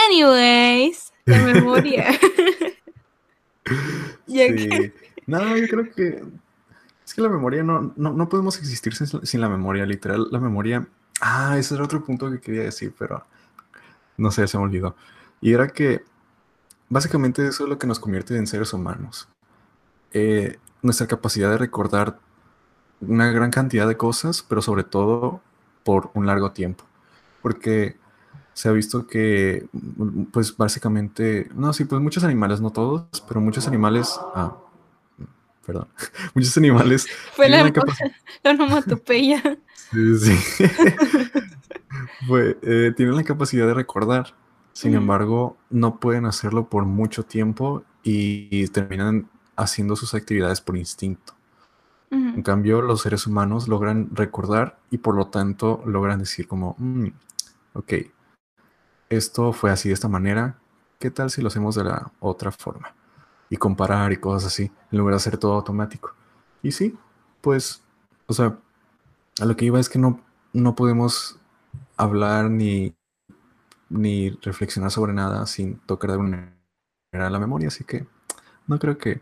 anyways, la memoria. sí. No, yo creo que es que la memoria no, no, no podemos existir sin, sin, la memoria, literal. La memoria. Ah, ese era otro punto que quería decir, pero no sé, se me olvidó. Y era que básicamente eso es lo que nos convierte en seres humanos. Eh, nuestra capacidad de recordar una gran cantidad de cosas, pero sobre todo por un largo tiempo. Porque se ha visto que, pues básicamente, no, sí, pues muchos animales, no todos, pero muchos animales, ah, perdón, muchos animales... Fue la, la onomatopeya. Sí, sí. Eh, tienen la capacidad de recordar, sin embargo, no pueden hacerlo por mucho tiempo y, terminan haciendo sus actividades por instinto. En cambio, los seres humanos logran recordar y por lo tanto logran decir como, mm, ok, esto fue así de esta manera, ¿qué tal si lo hacemos de la otra forma? Y comparar y cosas así, en lugar de hacer todo automático. Y sí, pues, o sea, a lo que iba es que no, no podemos hablar ni, ni reflexionar sobre nada sin tocar de alguna manera la memoria, así que no creo que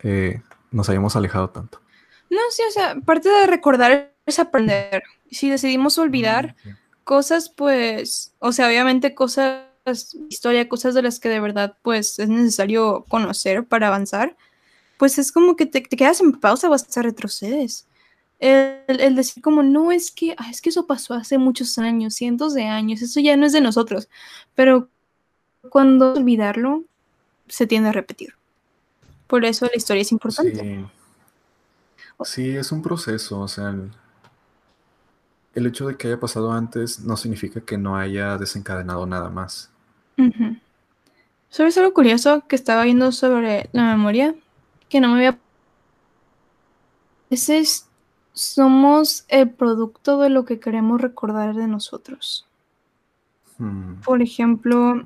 eh, nos hayamos alejado tanto. No, sí, o sea, parte de recordar es aprender. Si decidimos olvidar mm, cosas, pues, o sea, obviamente cosas, historia, cosas de las que de verdad, pues, es necesario conocer para avanzar, pues es como que te, te quedas en pausa o hasta retrocedes el, decir como, no, es que, es que eso pasó hace muchos años, cientos de años, eso ya no es de nosotros, pero cuando olvidarlo, se tiende a repetir. Por eso la historia es importante. Sí, es un proceso, o sea, el, hecho de que haya pasado antes no significa que no haya desencadenado nada más. ¿Sabes algo curioso que estaba viendo sobre la memoria? Que no me había... Es somos el producto de lo que queremos recordar de nosotros. Hmm. Por ejemplo,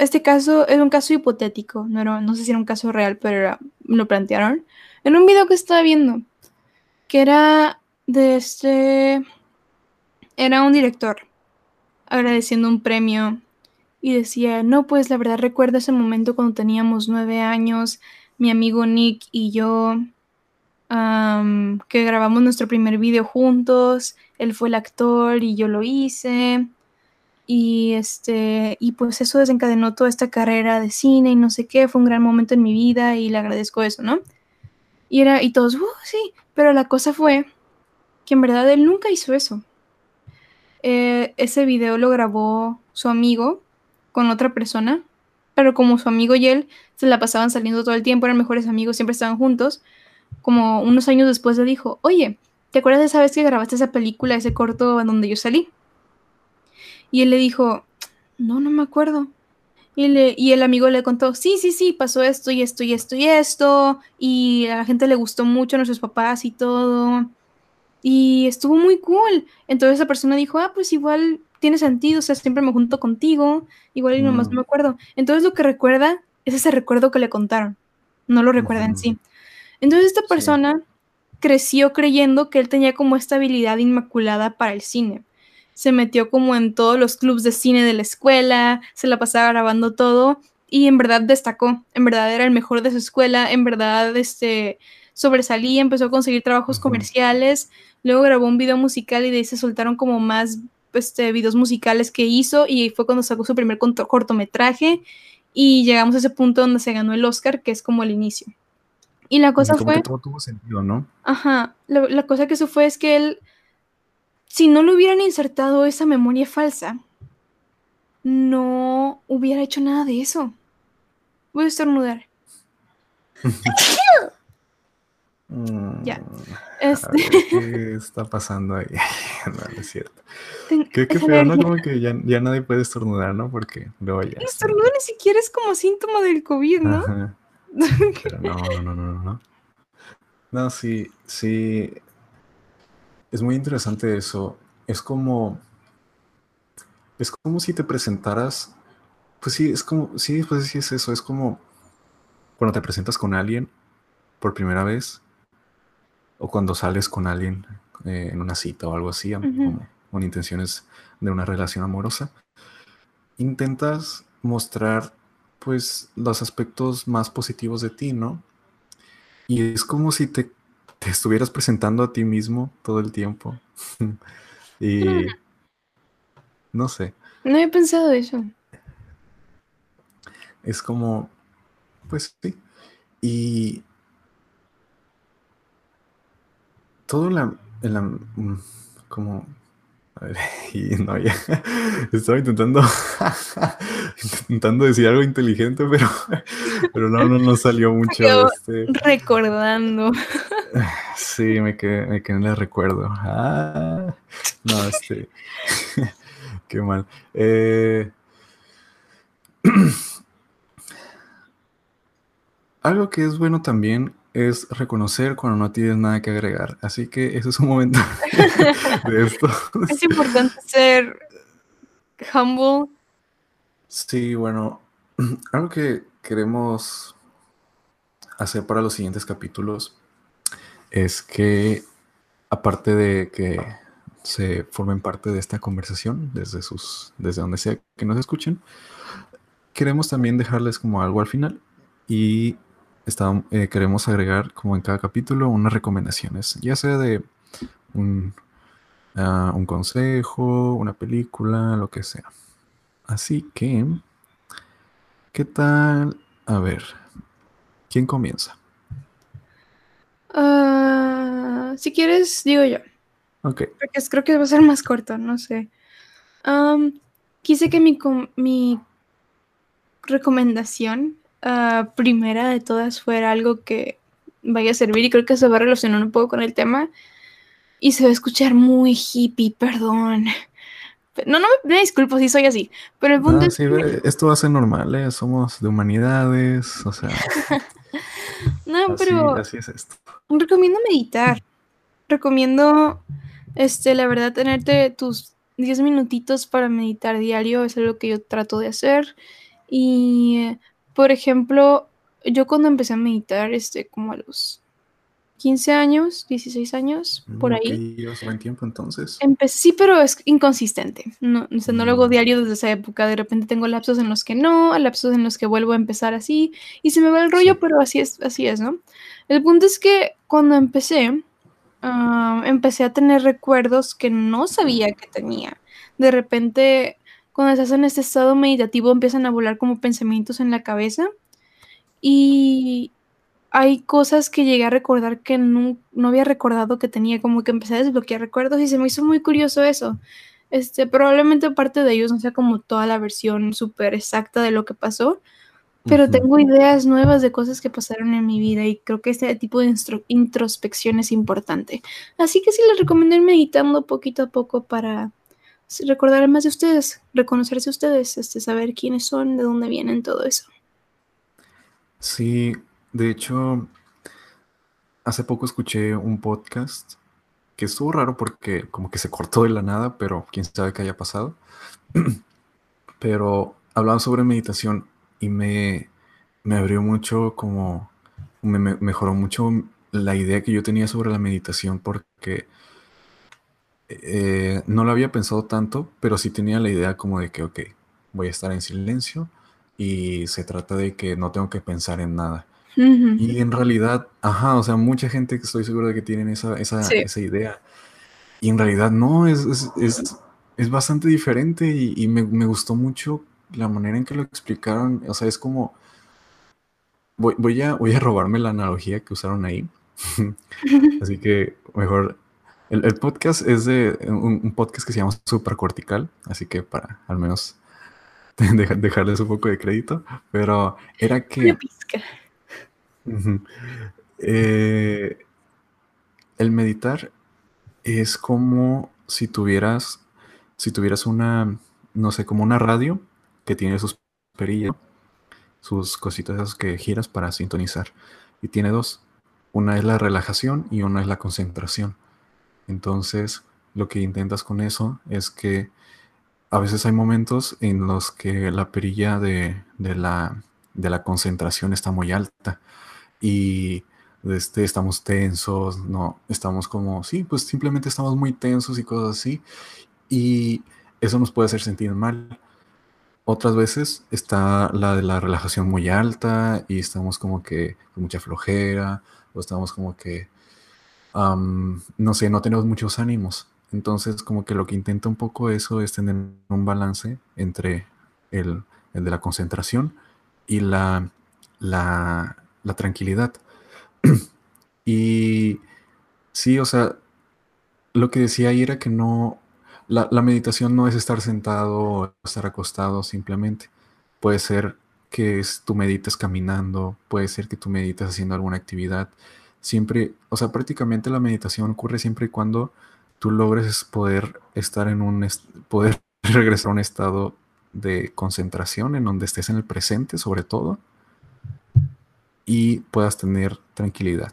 este caso es un caso hipotético, no, no sé si era un caso real, pero lo plantearon en un video que estaba viendo, que era de este, era un director agradeciendo un premio y decía, no, pues la verdad recuerdo ese momento cuando teníamos nueve años, mi amigo Nick y yo que grabamos nuestro primer video juntos, él fue el actor y yo lo hice. Y este, y pues eso desencadenó toda esta carrera de cine y no sé qué, fue un gran momento en mi vida y le agradezco eso, ¿no? Y era, y todos, uh, sí, pero la cosa fue que en verdad él nunca hizo eso. Eh, ese video lo grabó su amigo con otra persona, pero como su amigo y él se la pasaban saliendo todo el tiempo, eran mejores amigos, siempre estaban juntos, como unos años después le dijo, oye, ¿te acuerdas de esa vez que grabaste esa película, ese corto en donde yo salí? Y él le dijo, no, no me acuerdo. Y, le, y el amigo le contó, sí, sí, sí, pasó esto y esto y esto y esto, y a la gente le gustó mucho a nuestros papás y todo. Y estuvo muy cool. Entonces esa persona dijo, ah, pues igual tiene sentido, o sea, siempre me junto contigo, igual y nomás no me acuerdo. Entonces lo que recuerda es ese recuerdo que le contaron, no lo recuerda en sí. Entonces esta persona creció creyendo que él tenía como esta habilidad inmaculada para el cine. Se metió como en todos los clubs de cine de la escuela, se la pasaba grabando todo y en verdad destacó, en verdad era el mejor de su escuela, en verdad este, sobresalía, empezó a conseguir trabajos comerciales, luego grabó un video musical y de ahí se soltaron como más este, videos musicales que hizo y fue cuando sacó su primer cortometraje y llegamos a ese punto donde se ganó el Oscar, que es como el inicio. Y la cosa fue... todo tuvo sentido, ¿no? Ajá, la, la cosa que eso fue es que él, si no le hubieran insertado esa memoria falsa, no hubiera hecho nada de eso. Voy a estornudar. ya. Este... ¿Qué está pasando ahí? no, es cierto. Qué, qué feo, ¿no? Como que ya, ya, nadie puede estornudar, ¿no? Porque luego ya. El estornudo ni siquiera es como síntoma del COVID, ¿no? Pero no, no, no, no, no. No, sí, sí. Es muy interesante eso. Es como es como si te presentaras, pues sí, es como, sí, pues sí es eso, es como cuando te presentas con alguien por primera vez o cuando sales con alguien eh, en una cita o algo así, como, con intenciones de una relación amorosa, intentas mostrar pues los aspectos más positivos de ti, ¿no? Y es como si te, te estuvieras presentando a ti mismo todo el tiempo. y no sé. No he pensado eso. Es como, pues sí. Y todo la, la mm, como, y no, ya, estaba intentando, intentando decir algo inteligente, pero, pero no, no, no salió mucho. Este... Recordando. Sí, me quedé, me quedé en el recuerdo. Ah, no, este. Qué mal. Eh, algo que es bueno también es reconocer cuando no tienes nada que agregar. Así que ese es un momento de esto. Es importante ser humble. Sí, bueno, algo que queremos hacer para los siguientes capítulos es que, aparte de que se formen parte de esta conversación desde sus desde donde sea que nos escuchen. Queremos también dejarles como algo al final y eh, queremos agregar como en cada capítulo unas recomendaciones, ya sea de un, ah, un consejo, una película, lo que sea. Así que, ¿qué tal? A ver, ¿quién comienza? Ah, si quieres, digo yo. Porque creo que va a ser más corto, no sé. quise que mi, mi recomendación ah, primera de todas fuera algo que vaya a servir y creo que se va a relacionar un poco con el tema. Y se va a escuchar muy hippie, perdón. No, no me, disculpo si soy así, pero el punto es Esto va a ser normal, ¿eh? Somos de humanidades, o sea... no, pero... Así es esto. Recomiendo meditar. Recomiendo este, la verdad, tenerte tus 10 minutitos para meditar diario es algo que yo trato de hacer. Y, por ejemplo, yo cuando empecé a meditar, este, como a los 15 años, 16 años, por ahí. ¿Llevas buen tiempo entonces? Empecé, sí, pero es inconsistente. No, o sea, no lo hago mm. diario desde esa época. De repente tengo lapsos en los que no, lapsos en los que vuelvo a empezar así. Y se me va el rollo, pero así es, así es, ¿no? El punto es que cuando empecé, Ah, empecé a tener recuerdos que no sabía que tenía. De repente, cuando estás en este estado meditativo, empiezan a volar como pensamientos en la cabeza. Y hay cosas que llegué a recordar que no, había recordado que tenía, como que empecé a desbloquear recuerdos y se me hizo muy curioso eso. Este, probablemente parte de ellos no sea como toda la versión súper exacta de lo que pasó, pero tengo ideas nuevas de cosas que pasaron en mi vida y creo que este tipo de introspección es importante. Así que sí les recomiendo ir meditando poquito a poco para recordar más de ustedes, reconocerse ustedes, este, saber quiénes son, de dónde vienen, todo eso. Sí, de hecho, hace poco escuché un podcast que estuvo raro porque como que se cortó de la nada, pero quién sabe qué haya pasado. pero hablaban sobre meditación y me, abrió mucho como, me, mejoró mucho la idea que yo tenía sobre la meditación porque eh, no lo había pensado tanto, pero sí tenía la idea como de que, ok, voy a estar en silencio, y se trata de que no tengo que pensar en nada. Y en realidad, ajá, o sea, mucha gente que estoy seguro de que tienen esa, esa, esa idea. Y en realidad no, es, es, es, es bastante diferente y, y me, me, gustó mucho la manera en que lo explicaron. O sea, es como... Voy, voy, a, voy a robarme la analogía que usaron ahí. Así que mejor... El, el podcast es de un, un, podcast que se llama Supracortical, así que para al menos dejarles un poco de crédito, pero era que... Eh, el meditar es como si tuvieras, si tuvieras una, no sé, como una radio que tiene sus perillas, sus cositas que giras para sintonizar. Y tiene dos. Una es la relajación y una es la concentración. Entonces, lo que intentas con eso es que a veces hay momentos en los que la perilla de, la, de la concentración está muy alta y este, estamos tensos, no, estamos como, sí, pues simplemente estamos muy tensos y cosas así, y eso nos puede hacer sentir mal. Otras veces está la de la relajación muy alta y estamos como que con mucha flojera, o estamos como que, no sé, no tenemos muchos ánimos. Entonces, como que lo que intenta un poco eso es tener un balance entre el, el de la concentración y la, la, la tranquilidad. y sí, o sea, lo que decía ahí era que no, la, la, meditación no es estar sentado o estar acostado simplemente. Puede ser que tú medites caminando, puede ser que tú medites haciendo alguna actividad. Siempre, o sea, prácticamente la meditación ocurre siempre y cuando tú logres poder estar en un, poder regresar a un estado de concentración en donde estés en el presente sobre todo y puedas tener tranquilidad.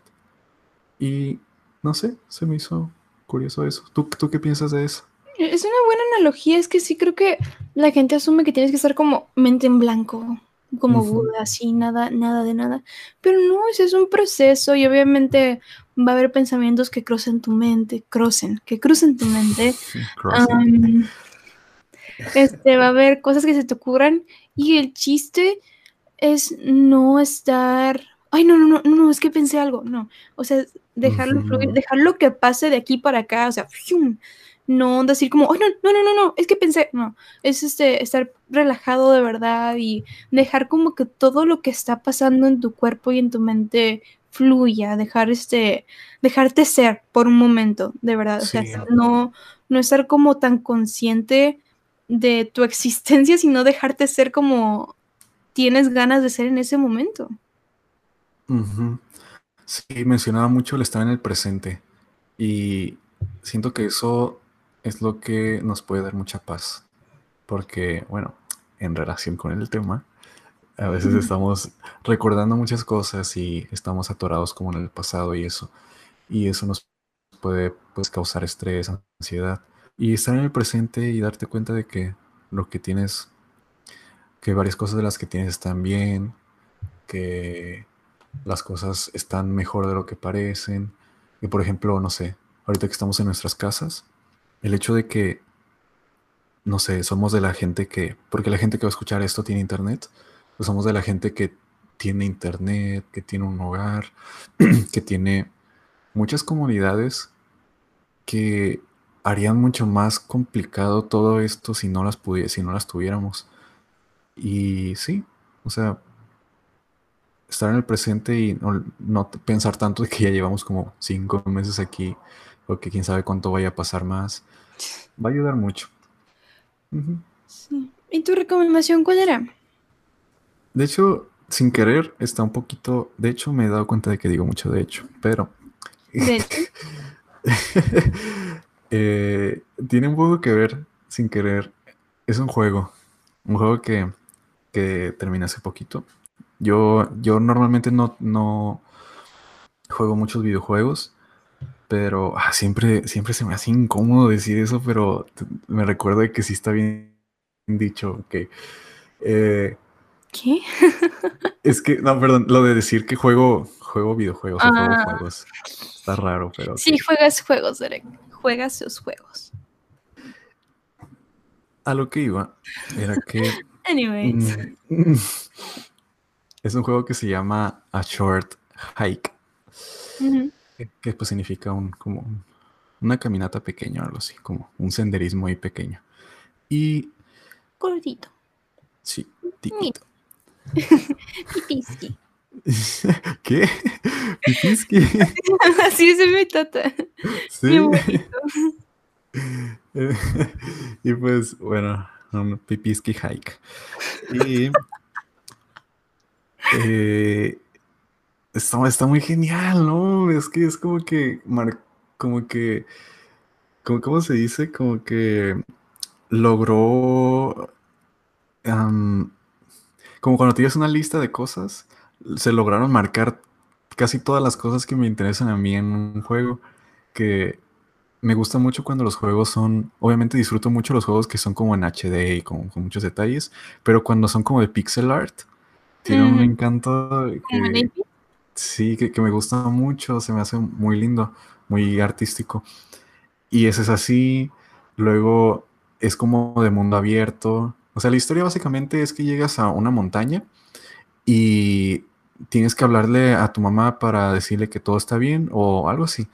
Y no sé, se me hizo curioso eso. ¿Tú, ¿Tú qué piensas de eso? Es una buena analogía, es que sí creo que la gente asume que tienes que estar como mente en blanco, como uh -huh. Buda, así, nada, nada de nada. Pero no, ese es un proceso y obviamente va a haber pensamientos que crucen tu mente, crucen, que crucen tu mente. Um, este, va a haber cosas que se te ocurran y el chiste es no estar, ay, no, no, no, no, es que pensé algo, no, o sea, dejarlo uh -huh. fluir, dejar lo que pase de aquí para acá, o sea, ¡fium! No decir como, oh, no, no, no, no, no, es que pensé, no, es este, estar relajado de verdad y dejar como que todo lo que está pasando en tu cuerpo y en tu mente fluya, dejar este, dejarte ser por un momento, de verdad, sí. o sea, no, no estar como tan consciente de tu existencia, sino dejarte ser como tienes ganas de ser en ese momento. Uh -huh. Sí, mencionaba mucho el estar en el presente y siento que eso es lo que nos puede dar mucha paz, porque, bueno, en relación con el tema, a veces estamos recordando muchas cosas y estamos atorados como en el pasado y eso, y eso nos puede pues, causar estrés, ansiedad, y estar en el presente y darte cuenta de que lo que tienes que varias cosas de las que tienes están bien, que las cosas están mejor de lo que parecen. Y por ejemplo, no sé, ahorita que estamos en nuestras casas, el hecho de que, no sé, somos de la gente que, porque la gente que va a escuchar esto tiene internet, pues somos de la gente que tiene internet, que tiene un hogar, que tiene muchas comunidades que harían mucho más complicado todo esto si no las si no las tuviéramos. Y sí, o sea, estar en el presente y no, no, pensar tanto de que ya llevamos como cinco meses aquí, o que quién sabe cuánto vaya a pasar más, va a ayudar mucho. Uh -huh. sí. ¿Y tu recomendación cuál era? De hecho, sin querer, está un poquito. De hecho, me he dado cuenta de que digo mucho de hecho, pero. ¿De hecho? eh, tiene un poco que ver, sin querer. Es un juego. Un juego que que terminé hace poquito. Yo, yo normalmente no, no juego muchos videojuegos, pero ah, siempre, siempre se me hace incómodo decir eso, pero me recuerdo de que sí está bien dicho. que eh, ¿Qué? es que, no, perdón, lo de decir que juego, juego videojuegos ah. o juego juegos. Está raro, pero. Sí, juegas juegos, Derek. Juegas sus juegos. A lo que iba era que Anyways. Mm, Es un juego que se llama A Short Hike, Ujú. Que, que, pues significa un, como un- una caminata pequeña o algo así, como un senderismo ahí pequeño. Y Cortito. sí, tiquito. Pipisqui. ¿Qué? ¿Pipiski? Así es mi tata. Sí. Y pues, bueno, un pipiski hike. Y eh, está, está muy genial, ¿no? Es que es como que, mar- como que, como, ¿cómo se dice? Como que logró, am, como cuando tienes una lista de cosas, se lograron marcar casi todas las cosas que me interesan a mí en un juego, que me gusta mucho cuando los juegos son, obviamente disfruto mucho los juegos que son como en HD y con, con muchos detalles, pero cuando son como de pixel art, tienen un encanto que. Sí, que, que me gusta mucho, se me hace muy lindo, muy artístico. Y ese es así, luego es como de mundo abierto. O sea, la historia básicamente es que llegas a una montaña y tienes que hablarle a tu mamá para decirle que todo está bien o algo así.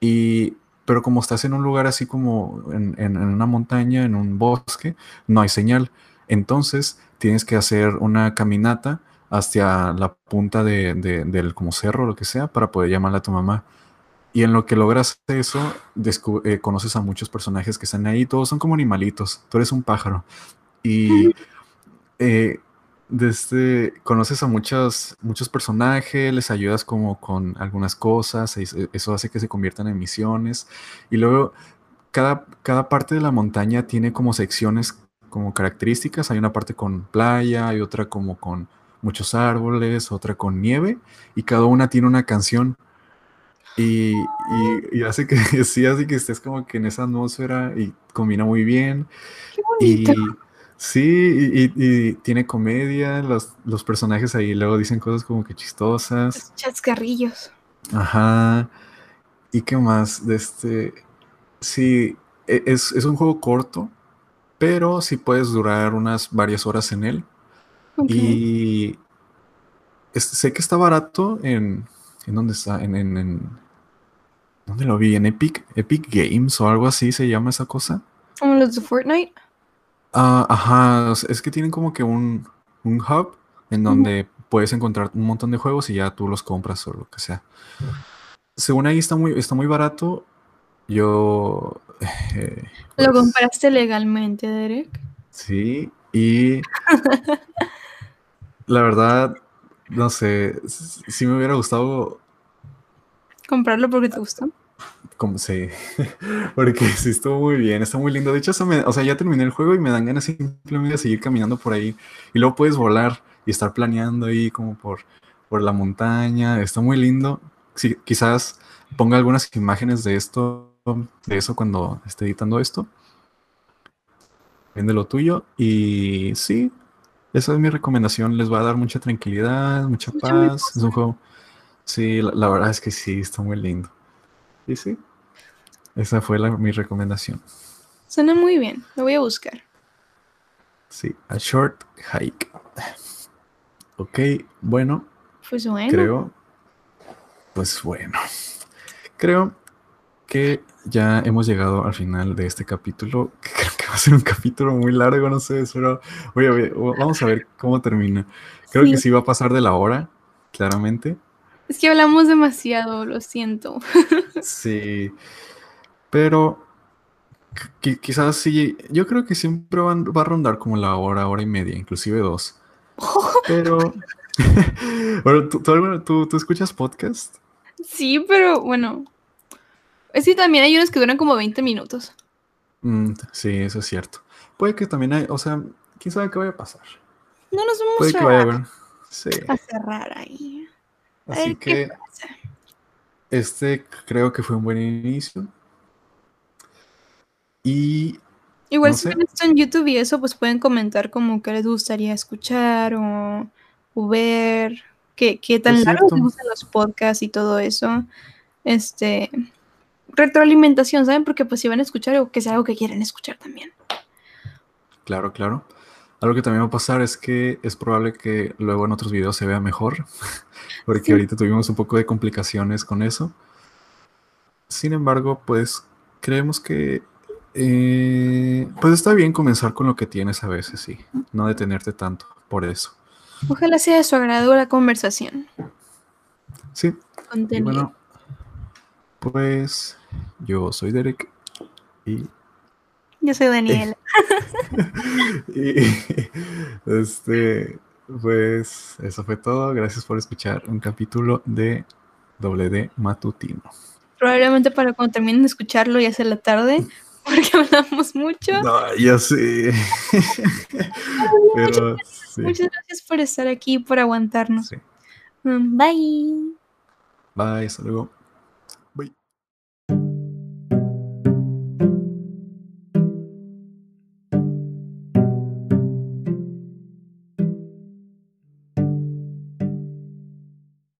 Y, pero como estás en un lugar así como en, en- en una montaña, en un bosque, no hay señal. Entonces tienes que hacer una caminata hacia la punta de, de- del como cerro lo que sea para poder llamarle a tu mamá. Y en lo que logras eso, eh, conoces a muchos personajes que están ahí, todos son como animalitos, tú eres un pájaro. Y eh, desde, conoces a muchos, muchos personajes, les ayudas como con algunas cosas, se- eso hace que se conviertan en misiones. Y luego cada, cada parte de la montaña tiene como secciones como características. Hay una parte con playa, hay otra como con muchos árboles, otra con nieve, y cada una tiene una canción. Y, y- y hace que sí, hace que estés como que en esa atmósfera y combina muy bien. Qué bonito. Y sí, y, y- y tiene comedia, los, los personajes ahí luego dicen cosas como que chistosas. Los chascarrillos. Ajá. ¿Y qué más? De este. Sí, e- es, es un juego corto, pero sí puedes durar unas varias horas en él. Y es- sé que está barato en. ¿En dónde está? En, en, en- ¿Dónde lo vi? ¿En Epic? Epic Games o algo así se llama esa cosa? Como los de Fortnite. Ah, ajá, es que tienen como que un, un hub en donde puedes encontrar un montón de juegos y ya tú los compras o lo que sea. Según ahí está muy, está muy barato. Yo. eh, Lo pues, compraste legalmente, Derek. Sí, y la verdad, no sé, sí me hubiera gustado, Comprarlo porque te gusta. como sí, porque sí estuvo muy bien, está muy lindo. De hecho, hasta me- o sea, ya terminé el juego y me dan ganas simplemente de seguir caminando por ahí. Y luego puedes volar y estar planeando ahí como por, por la montaña. Está muy lindo. Sí, quizás ponga algunas imágenes de esto, de eso cuando esté editando esto. Bien de lo tuyo. Y sí, esa es mi recomendación. Les va a dar mucha tranquilidad, mucha paz. Es un juego. Sí, la, la verdad es que sí, está muy lindo. Y sí, esa fue la- mi recomendación. Suena muy bien. Lo voy a buscar. Sí, A Short Hike. Ok, bueno, Pues bueno. creo. Pues bueno, creo que ya hemos llegado al final de este capítulo. que Creo que va a ser un capítulo muy largo, no sé, pero a ver- vamos a ver cómo termina. Creo Sí. que sí va a pasar de la hora, claramente. Es que hablamos demasiado, lo siento. Sí, pero qui- quizás sí, yo creo que siempre van- va a rondar como la hora, hora y media, inclusive dos. Pero, bueno, ¿tú, tú- tú escuchas podcast? Sí, pero bueno. Es que también hay unos que duran como 20 minutos. Mm, sí, eso es cierto. Puede que también hay, o sea, quién sabe qué vaya a pasar. No nos Puede vamos que vaya a. Sí, cerrar ahí. A así ver que pasa. este creo que fue un buen inicio. Y Igual no si sé. ven esto en YouTube y eso, pues pueden comentar como que les gustaría escuchar o, o ver, qué, qué tan Es largos les gustan los podcasts y todo eso. Este, retroalimentación, ¿saben? Porque pues si van a escuchar o que sea algo que quieran escuchar también. Claro, claro. Algo que también va a pasar es que es probable que luego en otros videos se vea mejor, porque ahorita tuvimos un poco de complicaciones con eso. Sin embargo, pues creemos que eh, pues está bien comenzar con lo que tienes a veces, sí. No detenerte tanto por eso. Ojalá sea de su agrado la conversación. Sí. Y bueno, pues yo soy Derek y... Yo soy Daniel. y este, pues eso fue todo. Gracias por escuchar un capítulo de WD Matutino. Probablemente para cuando terminen de escucharlo ya sea la tarde, porque hablamos mucho. No, ya sé. Pero, muchas, gracias por estar aquí, por aguantarnos. Mm, bye. Bye, hasta luego.